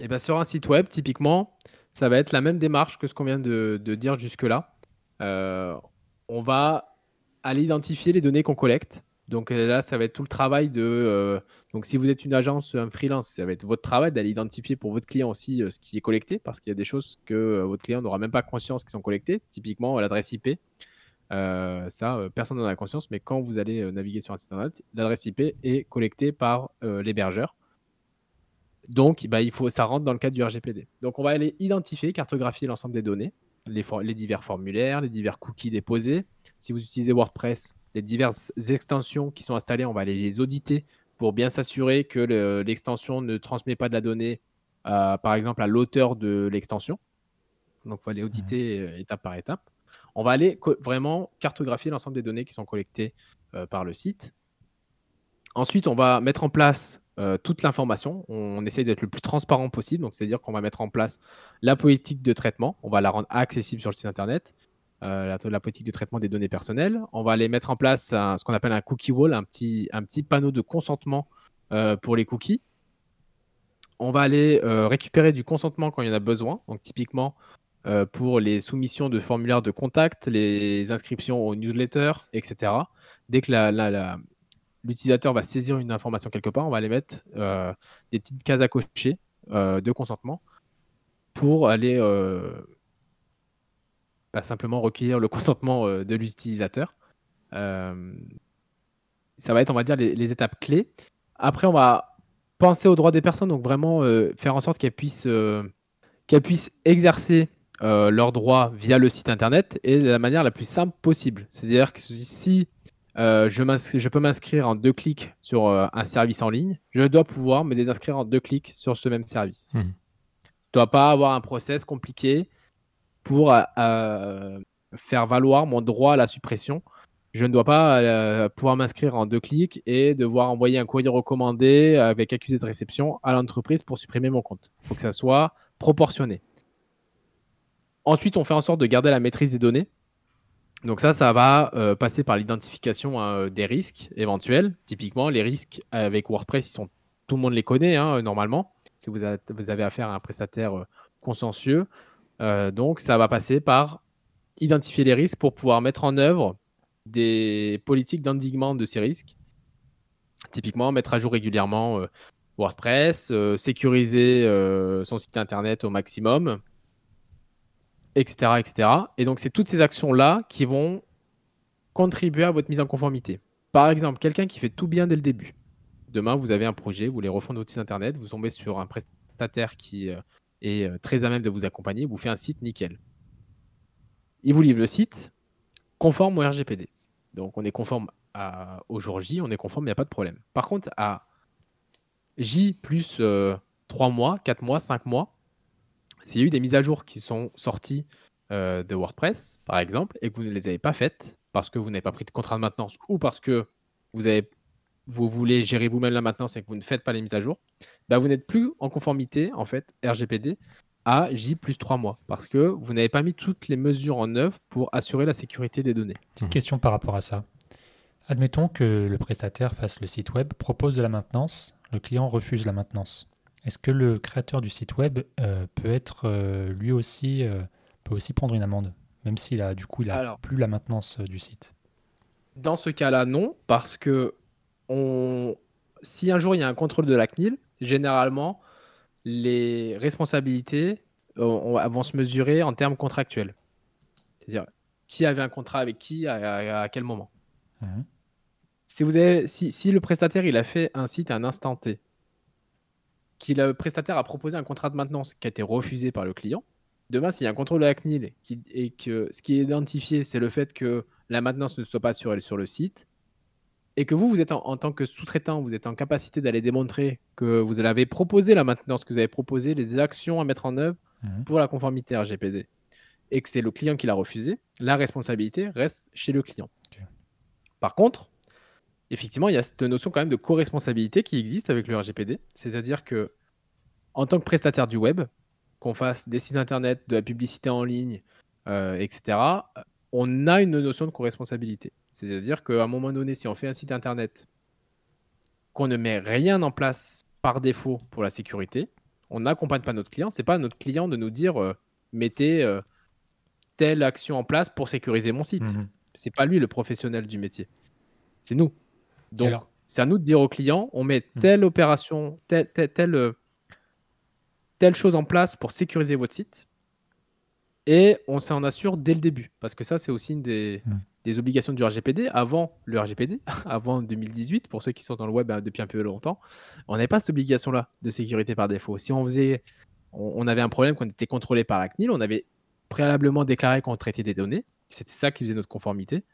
eh bien, Sur un site web, typiquement, ça va être la même démarche que ce qu'on vient de, dire jusque-là. Euh, on va aller identifier les données qu'on collecte. Donc euh, là, ça va être tout le travail de... donc si vous êtes une agence, un freelance, ça va être votre travail d'aller identifier pour votre client aussi ce qui est collecté, parce qu'il y a des choses que votre client n'aura même pas conscience qui sont collectées. Typiquement, l'adresse IP. Euh, ça, euh, personne n'en a conscience, mais quand vous allez euh, naviguer sur un site internet, l'adresse IP est collectée par l'hébergeur. Donc, bah, il faut, ça rentre dans le cadre du RGPD. Donc, on va aller identifier, cartographier l'ensemble des données, les, les, divers formulaires, les divers cookies déposés. Si vous utilisez WordPress, les diverses extensions qui sont installées, on va aller les auditer pour bien s'assurer que l'extension ne transmet pas de la donnée, par exemple, à l'auteur de l'extension. Donc, il faut aller auditer étape par étape. On va aller vraiment cartographier l'ensemble des données qui sont collectées euh, par le site. Ensuite, on va mettre en place euh, toute l'information. On, essaie d'être le plus transparent possible. Donc, c'est-à-dire qu'on va mettre en place la politique de traitement. On va la rendre accessible sur le site internet. Euh, la, politique de traitement des données personnelles. On va aller mettre en place ce qu'on appelle un cookie wall, un petit, un petit panneau de consentement pour les cookies. On va aller récupérer du consentement quand il y en a besoin. Donc, typiquement, euh, pour les soumissions de formulaires de contact, les inscriptions aux newsletters, etc. Dès que l'utilisateur va saisir une information quelque part, on va aller mettre euh, des petites cases à cocher euh, de consentement pour aller bah, simplement recueillir le *laughs* consentement de l'utilisateur. ça va être, on va dire, les, étapes clés. Après, on va penser aux droits des personnes, donc vraiment faire en sorte qu'elles puissent, puissent exercer euh, leurs droits via le site internet et de la manière la plus simple possible. C'est-à-dire que si euh, je, je, peux m'inscrire en deux clics sur euh, un service en ligne. Je dois pouvoir me désinscrire en deux clics sur ce même service. Mmh. Je ne dois pas avoir un process compliqué pour faire valoir mon droit à la suppression. Je ne dois pas pouvoir m'inscrire en deux clics et devoir envoyer un courrier recommandé avec accusé de réception à l'entreprise pour supprimer mon compte. Il faut que ça soit proportionné. Ensuite, on fait en sorte de garder la maîtrise des données. Donc ça, ça va euh, passer par l'identification hein, des risques éventuels. Typiquement, les risques avec WordPress, tout le monde les connaît hein, normalement. Si vous, avez affaire à un prestataire euh, consciencieux, euh, donc ça va passer par identifier les risques pour pouvoir mettre en œuvre des politiques d'endiguement de ces risques. Typiquement, mettre à jour régulièrement WordPress, sécuriser son site internet au maximum, etc., etc. Et donc, c'est toutes ces actions-là qui vont contribuer à votre mise en conformité. Par exemple, quelqu'un qui fait tout bien dès le début. Demain, vous avez un projet, vous voulez refondre votre site internet, vous tombez sur un prestataire qui euh, est euh, très à même de vous accompagner, vous fait un site nickel. Il vous livre le site conforme au RGPD. Donc, on est conforme au jour J, on est conforme, il n'y a pas de problème. Par contre, à J plus 3 euh, mois, 4 mois, 5 mois, s'il y a eu des mises à jour qui sont sorties euh, de WordPress, par exemple, et que vous ne les avez pas faites parce que vous n'avez pas pris de contrat de maintenance ou parce que vous, avez, vous voulez gérer vous-même la maintenance et que vous ne faites pas les mises à jour, bah, vous n'êtes plus en conformité, en fait, RGPD à J plus 3 mois parce que vous n'avez pas mis toutes les mesures en œuvre pour assurer la sécurité des données. Petite question par rapport à ça. Admettons que le prestataire fasse le site web, propose de la maintenance, le client refuse la maintenance. Est-ce que le créateur du site web euh, peut être euh, lui aussi euh, peut aussi prendre une amende, même s'il a du coup il a plus la maintenance du site? Dans ce cas-là, non, parce que on... si un jour il y a un contrôle de la CNIL, généralement les responsabilités vont se mesurer en termes contractuels. C'est-à-dire qui avait un contrat avec qui à, quel moment. Mmh. Si, vous avez, si, si, le prestataire il a fait un site à un instant T le prestataire a proposé un contrat de maintenance qui a été refusé par le client. Demain, s'il y a un contrôle de la CNIL et que ce qui est identifié, c'est le fait que la maintenance ne soit pas sur, sur le site, et que vous, vous êtes en, tant que sous-traitant, vous êtes en capacité d'aller démontrer que vous avez proposé la maintenance, que vous avez proposé les actions à mettre en œuvre mhm. pour la conformité RGPD, et que c'est le client qui l'a refusé, la responsabilité reste chez le client. Par contre, effectivement, il y a cette notion quand même de co-responsabilité qui existe avec le RGPD. C'est-à-dire que, en tant que prestataire du web, qu'on fasse des sites internet, de la publicité en ligne, euh, etc., on a une notion de co-responsabilité. C'est-à-dire qu'à un moment donné, si on fait un site internet, qu'on ne met rien en place par défaut pour la sécurité, on n'accompagne pas notre client. C'est pas à notre client de nous dire euh, mettez euh, telle action en place pour sécuriser mon site. Ce mmh C'est pas lui le professionnel du métier. C'est nous. Donc, c'est à nous de dire au client, on met hmm. telle opération, telle, telle, euh, telle, chose en place pour sécuriser votre site. Et on s'en assure dès le début. Parce que ça, c'est aussi une des, hmm. des, obligations du RGPD. Avant le RGPD, *laughs* avant 2018, pour ceux qui sont dans le web hein, depuis un peu longtemps, on n'avait pas cette obligation-là de sécurité par défaut. Si on faisait, on, avait un problème qu'on était contrôlé par la CNIL, on avait préalablement déclaré qu'on traitait des données. C'était ça qui faisait notre conformité.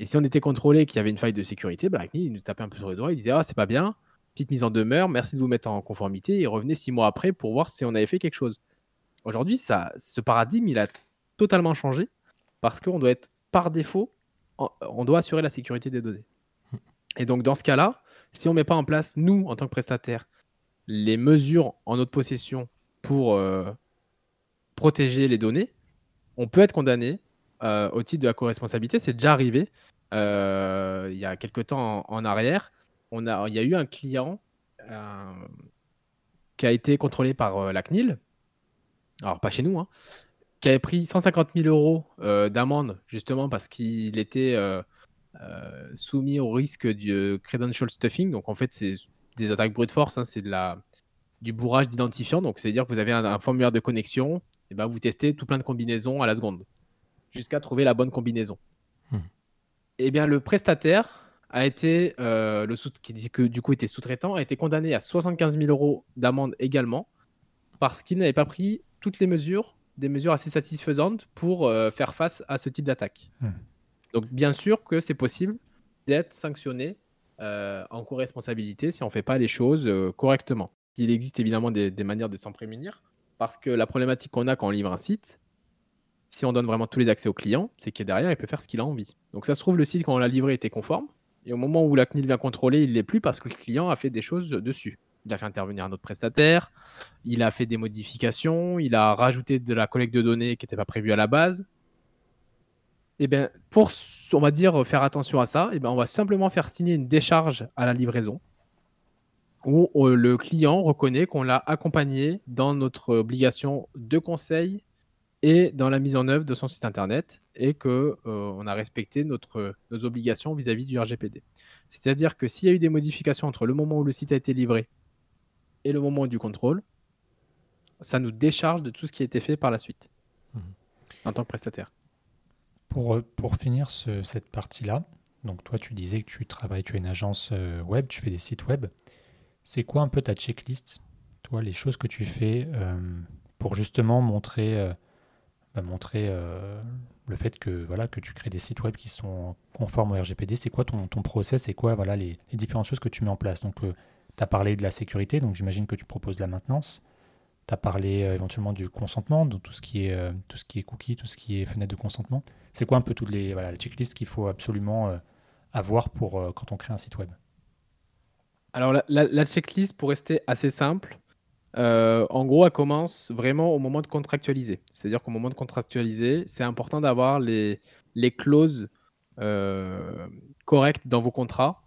Et si on était contrôlé qu'il y avait une faille de sécurité, bah, il nous tapait un peu sur le doigt, il disait Ah, c'est pas bien, petite mise en demeure, merci de vous mettre en conformité, et revenez six mois après pour voir si on avait fait quelque chose. Aujourd'hui, ça, ce paradigme, il a totalement changé parce qu'on doit être par défaut, on doit assurer la sécurité des données. Et donc, dans ce cas-là, si on ne met pas en place, nous, en tant que prestataire, les mesures en notre possession pour euh, protéger les données, on peut être condamné euh, au titre de la co-responsabilité. C'est déjà arrivé euh, il y a quelques temps en, arrière. On a, il y a eu un client euh, qui a été contrôlé par la CNIL, alors pas chez nous, hein, qui avait pris 150 000 euros d'amende justement parce qu'il était soumis au risque du credential stuffing. Donc en fait, c'est des attaques brute force, hein, c'est de la, du bourrage d'identifiants. Donc c'est-à-dire que vous avez un, formulaire de connexion, et ben vous testez tout plein de combinaisons à la seconde jusqu'à trouver la bonne combinaison. Hmm. Eh bien, le prestataire a été, euh, le sous qui dit que du coup était sous-traitant, a été condamné à 75 000 euros d'amende également parce qu'il n'avait pas pris toutes les mesures, des mesures assez satisfaisantes pour euh, faire face à ce type d'attaque. Hmm. Donc, bien sûr que c'est possible d'être sanctionné en co-responsabilité si on ne fait pas les choses correctement. Il existe évidemment des, des manières de s'en prémunir, parce que la problématique qu'on a quand on livre un site, si on donne vraiment tous les accès au client, c'est que derrière, il peut faire ce qu'il a envie. Donc ça se trouve, le site, quand on l'a livré, était conforme. Et au moment où la CNIL vient contrôler, il ne l'est plus parce que le client a fait des choses dessus. Il a fait intervenir un autre prestataire, il a fait des modifications, il a rajouté de la collecte de données qui n'était pas prévue à la base. Et eh bien, pour, on va dire, faire attention à ça, et eh on va simplement faire signer une décharge à la livraison où euh, le client reconnaît qu'on l'a accompagné dans notre obligation de conseil et dans la mise en œuvre de son site internet et que euh, on a respecté notre, nos obligations vis-à-vis du RGPD. C'est-à-dire que s'il y a eu des modifications entre le moment où le site a été livré et le moment du contrôle, ça nous décharge de tout ce qui a été fait par la suite mmh. en tant que prestataire. Pour, euh, pour finir cette partie-là, donc toi tu disais que tu travailles, tu es une agence euh, web, tu fais des sites web. C'est quoi un peu ta checklist, toi, les choses que tu fais pour justement montrer bah, montrer euh, le fait que, voilà, que tu crées des sites web qui sont conformes au RGPD. C'est quoi ton, ton process? C'est quoi voilà, les, différentes choses que tu mets en place? Donc, euh, tu as parlé de la sécurité, donc j'imagine que tu proposes de la maintenance. Tu as parlé euh, éventuellement du consentement, de tout ce qui est, tout ce qui est cookie, tout ce qui est fenêtre de consentement. C'est quoi un peu toutes les, voilà, checklists qu'il faut absolument avoir pour, quand on crée un site web? Alors, la, la checklist, pour rester assez simple, euh, en gros, elle commence vraiment au moment de contractualiser. C'est-à-dire qu'au moment de contractualiser, c'est important d'avoir les, clauses euh, correctes dans vos contrats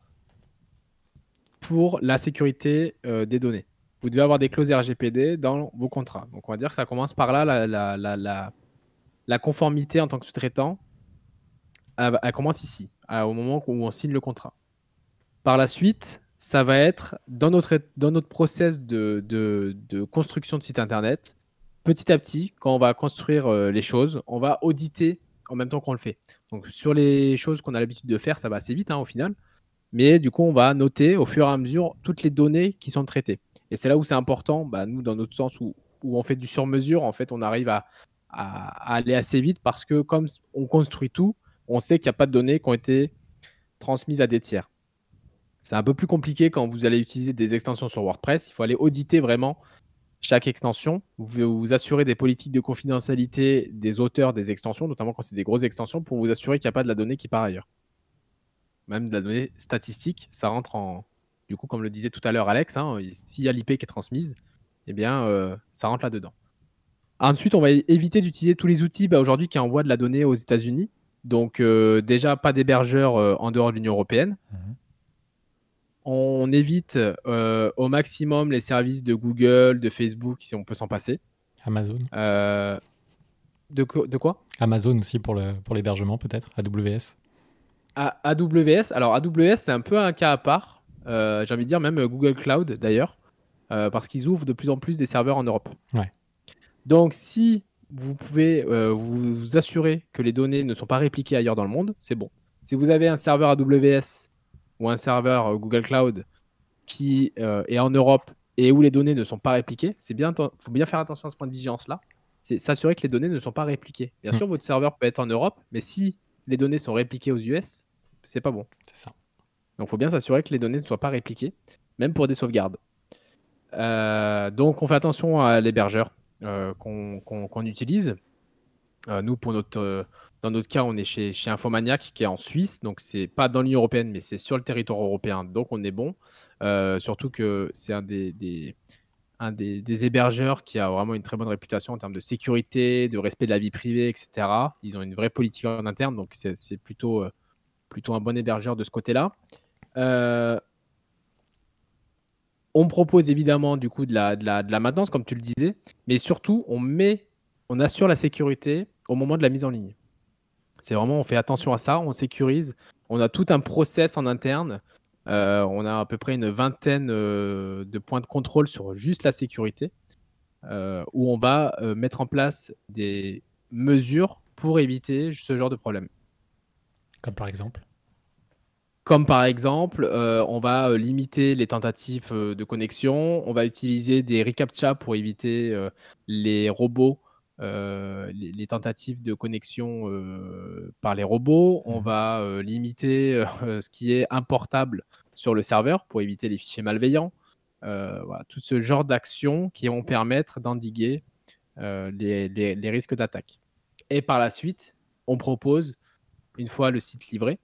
pour la sécurité euh, des données. Vous devez avoir des clauses RGPD dans vos contrats. Donc, on va dire que ça commence par là, la, conformité en tant que sous-traitant, elle, commence ici, au moment où on signe le contrat. Par la suite, ça va être dans notre, dans notre process de, de, construction de site internet, petit à petit, quand on va construire euh, les choses, on va auditer en même temps qu'on le fait. Donc sur les choses qu'on a l'habitude de faire, ça va assez vite hein, au final. Mais du coup, on va noter au fur et à mesure toutes les données qui sont traitées. Et c'est là où c'est important, bah, nous, dans notre sens où, où, on fait du sur-mesure, en fait, on arrive à, à, aller assez vite parce que comme on construit tout, on sait qu'il n'y a pas de données qui ont été transmises à des tiers. C'est un peu plus compliqué quand vous allez utiliser des extensions sur WordPress. Il faut aller auditer vraiment chaque extension. Vous vous assurer des politiques de confidentialité des auteurs des extensions, notamment quand c'est des grosses extensions, pour vous assurer qu'il n'y a pas de la donnée qui part ailleurs. Même de la donnée statistique, ça rentre en. Du coup, comme le disait tout à l'heure Alex, hein, s'il y a l'IP qui est transmise, eh bien, euh, ça rentre là-dedans. Ensuite, on va éviter d'utiliser tous les outils bah, aujourd'hui qui envoient de la donnée aux États-Unis. Donc, euh, déjà, pas d'hébergeur euh, en dehors de l'Union européenne. Mmh on évite euh, au maximum les services de Google, de Facebook, si on peut s'en passer. Amazon. Euh, de, de, quoi? Amazon aussi pour l'hébergement, pour peut-être AWS. AWS, alors AWS, c'est un peu un cas à part. Euh, j'ai envie de dire même Google Cloud d'ailleurs, parce qu'ils ouvrent de plus en plus des serveurs en Europe. Ouais. Donc, si vous pouvez vous assurer que les données ne sont pas répliquées ailleurs dans le monde, c'est bon. Si vous avez un serveur AWS ou un serveur euh, Google Cloud qui euh, est en Europe et où les données ne sont pas répliquées, c'est bien, faut bien faire attention à ce point de vigilance-là. C'est s'assurer que les données ne sont pas répliquées. Bien hmm. sûr, votre serveur peut être en Europe, mais si les données sont répliquées aux US, c'est pas bon. C'est ça. Donc, il faut bien s'assurer que les données ne soient pas répliquées, même pour des sauvegardes. Euh, donc, on fait attention à l'hébergeur qu'on utilise. nous, pour notre, dans notre cas, on est chez, chez Infomaniac qui est en Suisse, donc c'est pas dans l'Union européenne, mais c'est sur le territoire européen, donc on est bon. Euh, surtout que c'est un des, des un des, hébergeurs qui a vraiment une très bonne réputation en termes de sécurité, de respect de la vie privée, etc. Ils ont une vraie politique en interne, donc c'est plutôt, euh, plutôt un bon hébergeur de ce côté-là. Euh, on propose évidemment du coup de la, de, la, de la maintenance, comme tu le disais, mais surtout on met, on assure la sécurité au moment de la mise en ligne. C'est vraiment, on fait attention à ça, on sécurise. On a tout un process en interne. Euh, on a à peu près une vingtaine euh, de points de contrôle sur juste la sécurité, euh, où on va mettre en place des mesures pour éviter ce genre de problème. Comme par exemple? Comme par exemple, on va limiter les tentatives de connexion, on va utiliser des reCAPTCHA pour éviter les robots les, tentatives de connexion par les robots, on mmh. va limiter *laughs* ce qui est importable sur le serveur pour éviter les fichiers malveillants. voilà, tout ce genre d'actions qui vont permettre d'endiguer les, les, risques d'attaque. Et par la suite, on propose, une fois le site livré,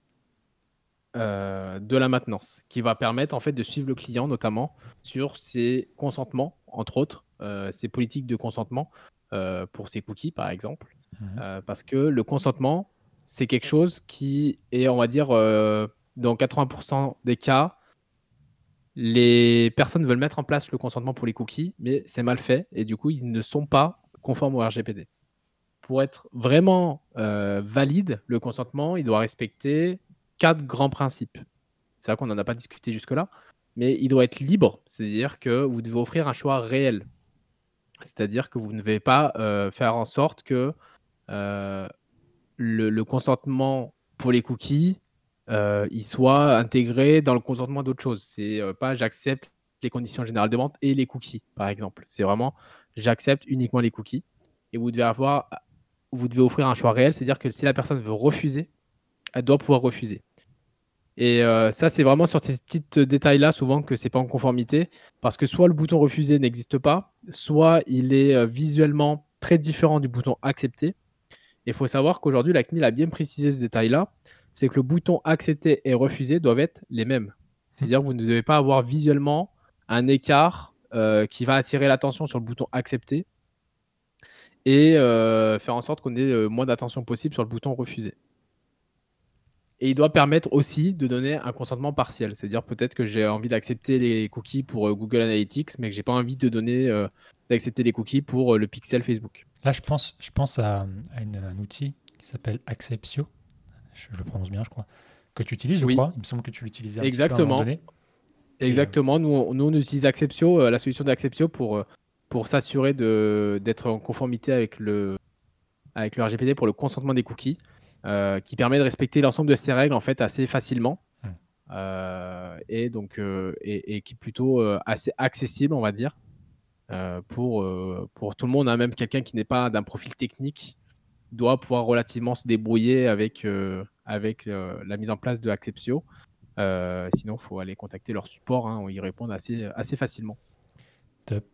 de la maintenance qui va permettre en fait de suivre le client notamment sur ses consentements entre autres ses politiques de consentement euh, pour ses cookies, par exemple. Euh, parce que le consentement, c'est quelque chose qui est, on va dire, euh, dans 80% des cas, les personnes veulent mettre en place le consentement pour les cookies, mais c'est mal fait et du coup, ils ne sont pas conformes au RGPD. Pour être vraiment valide, le consentement, il doit respecter quatre grands principes. C'est vrai qu'on n'en a pas discuté jusque-là, mais il doit être libre, c'est-à-dire que vous devez offrir un choix réel. C'est-à-dire que vous ne devez pas euh, faire en sorte que euh, le, consentement pour les cookies euh, soit intégré dans le consentement d'autres choses. C'est pas j'accepte les conditions générales de vente et les cookies, par exemple. C'est vraiment j'accepte uniquement les cookies. Et vous devez avoir, vous devez offrir un choix réel, c'est-à-dire que si la personne veut refuser, elle doit pouvoir refuser. Et euh, ça, c'est vraiment sur ces petits détails-là, souvent que c'est pas en conformité, parce que soit le bouton refuser n'existe pas, soit il est euh, visuellement très différent du bouton accepter. Il faut savoir qu'aujourd'hui, la CNIL a bien précisé ce détail-là, c'est que le bouton accepter et refuser doivent être les mêmes. C'est-à-dire que vous ne devez pas avoir visuellement un écart euh, qui va attirer l'attention sur le bouton accepter et faire en sorte qu'on ait moins d'attention possible sur le bouton refuser. Et il doit permettre aussi de donner un consentement partiel. C'est-à-dire peut-être que j'ai envie d'accepter les cookies pour euh, Google Analytics, mais que j'ai pas envie de donner euh, d'accepter les cookies pour euh, le pixel Facebook. Là, je pense, je pense à, un outil qui s'appelle Acceptio. Je, le prononce bien, je crois. Que tu utilises, je crois. Il me semble que tu l'utilisais Exactement. Exactement. Nous, on, nous, on utilise Acceptio, la solution d'Acceptio pour, pour s'assurer d'être en conformité avec le, avec le RGPD pour le consentement des cookies. Euh, qui permet de respecter l'ensemble de ces règles en fait assez facilement. Hmm. Euh, et donc euh, et, qui est plutôt assez accessible, on va dire, pour, pour tout le monde. Hein. même quelqu'un qui n'est pas d'un profil technique doit pouvoir relativement se débrouiller avec, avec la mise en place de Acceptio. sinon, il faut aller contacter leur support, hein, ils répondent assez, assez facilement. Top.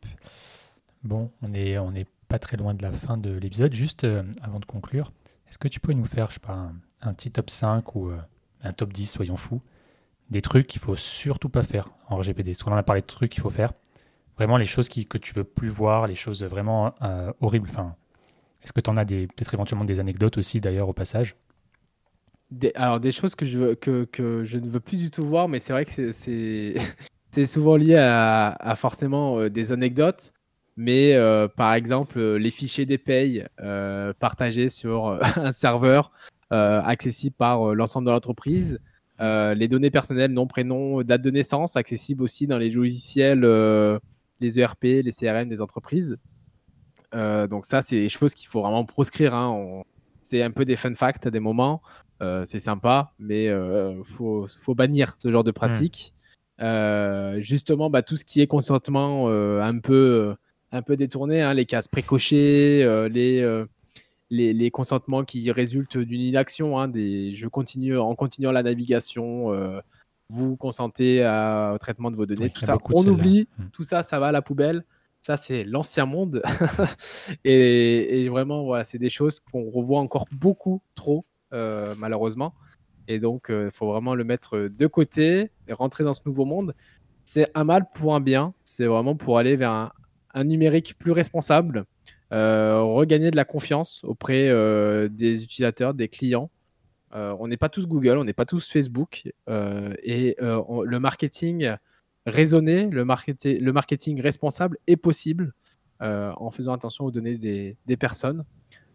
Bon, on n'est on est pas très loin de la fin de l'épisode. Juste avant de conclure, est-ce que tu peux nous faire, je sais pas, un, petit top 5 ou euh, un top 10, soyons fous, des trucs qu'il faut surtout pas faire en RGPD Parce qu'on en a parlé de trucs qu'il faut faire. Vraiment les choses qui, que tu veux plus voir, les choses vraiment euh, horribles. Enfin, Est-ce que tu en as peut-être éventuellement des anecdotes aussi d'ailleurs au passage? Alors des choses que je, que, que, je ne veux plus du tout voir, mais c'est vrai que c'est *laughs* souvent lié à, à forcément euh, des anecdotes. Mais euh, par exemple, euh, les fichiers des payes euh, partagés sur *laughs* un serveur accessible par l'ensemble de l'entreprise, les données personnelles, nom, prénom, date de naissance, accessibles aussi dans les logiciels, les ERP, les CRM des entreprises. donc ça, c'est des choses qu'il faut vraiment proscrire. Hein. C'est un peu des fun facts à des moments. c'est sympa, mais il faut, faut, bannir ce genre de pratique. justement, bah, tout ce qui est consentement un peu un peu détourné, hein, les cases précochées, euh, euh, les, les, consentements qui résultent d'une inaction, hein, des, je continue en continuant la navigation, euh, vous consentez au traitement de vos données, tout ça, on oublie, hmm. tout ça, ça va à la poubelle. Ça, c'est l'ancien monde. *laughs* et, vraiment, voilà, c'est des choses qu'on revoit encore beaucoup trop, malheureusement. Et donc, il faut vraiment le mettre de côté et rentrer dans ce nouveau monde. C'est un mal pour un bien. C'est vraiment pour aller vers un, un numérique plus responsable, euh, regagner de la confiance auprès euh, des utilisateurs, des clients. Euh, on n'est pas tous Google, on n'est pas tous Facebook. et le marketing raisonné, le, marketing responsable est possible en faisant attention aux données des, personnes.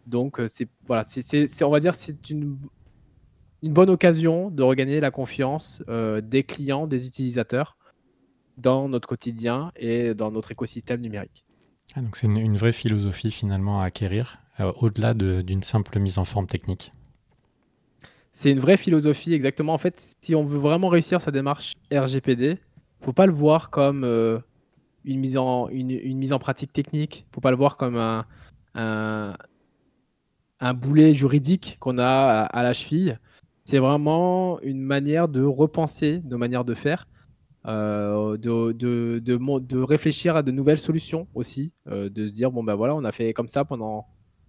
Donc, c'est voilà, c'est, on va dire, c'est une, une bonne occasion de regagner la confiance des clients, des utilisateurs dans notre quotidien et dans notre écosystème numérique. Ah, donc c'est une, vraie philosophie finalement à acquérir, euh, au-delà d'une simple mise en forme technique. C'est une vraie philosophie, exactement. En fait, si on veut vraiment réussir sa démarche RGPD, faut pas le voir comme euh, une, mise en, une, mise en pratique technique, faut pas le voir comme un, un, un boulet juridique qu'on a à, à la cheville. C'est vraiment une manière de repenser nos manières de faire, euh, de, de, de, de réfléchir à de nouvelles solutions aussi, euh, de se dire, bon ben voilà, on a fait comme ça pendant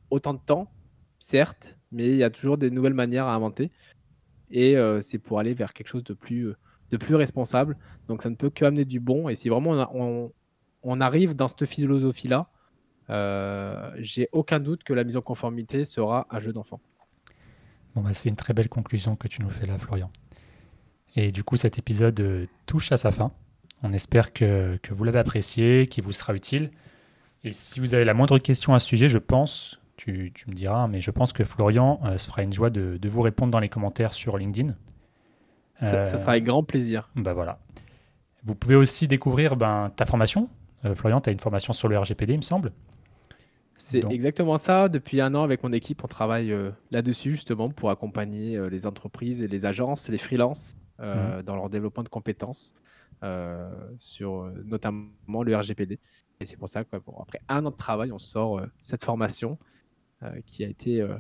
autant de temps, certes, mais il y a toujours des nouvelles manières à inventer. Et euh, c'est pour aller vers quelque chose de plus, de plus responsable. Donc ça ne peut que amener du bon. Et si vraiment on, on- arrive dans cette philosophie-là, j'ai aucun doute que la mise en conformité sera un jeu d'enfant. Bon, bah, c'est une très belle conclusion que tu nous fais là, Florian. Et du coup, cet épisode euh, touche à sa fin. On espère que, que vous l'avez apprécié, qu'il vous sera utile. Et si vous avez la moindre question à ce sujet, je pense, tu, tu me diras, mais je pense que Florian euh, se fera une joie de, de vous répondre dans les commentaires sur LinkedIn. Ça, Euh, ça sera avec grand plaisir. Bah voilà. Vous pouvez aussi découvrir ben, ta formation. Euh, Florian, tu as une formation sur le RGPD, il me semble. C'est exactement ça. Depuis un an, avec mon équipe, on travaille euh, là-dessus justement pour accompagner les entreprises et les agences, les freelances euh, dans leur développement de compétences euh, sur euh, notamment le RGPD. Et c'est pour ça qu'après un an de travail, on sort euh, cette formation euh, qui a été euh,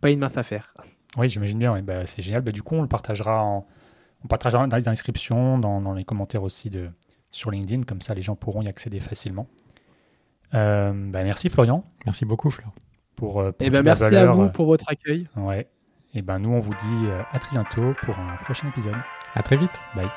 pas une mince affaire. Oui, j'imagine bien. Bah, c'est génial. Bah, du coup, on le partagera, en, on partagera dans les inscriptions, dans, dans les commentaires aussi de, sur LinkedIn. Comme ça, les gens pourront y accéder facilement. Euh, bah, merci Florian Merci beaucoup, Fleur. pour, pour Et ben merci à vous pour votre accueil. Ouais. Et ben nous, on vous dit euh, à très bientôt pour un prochain épisode. À très vite. Bye.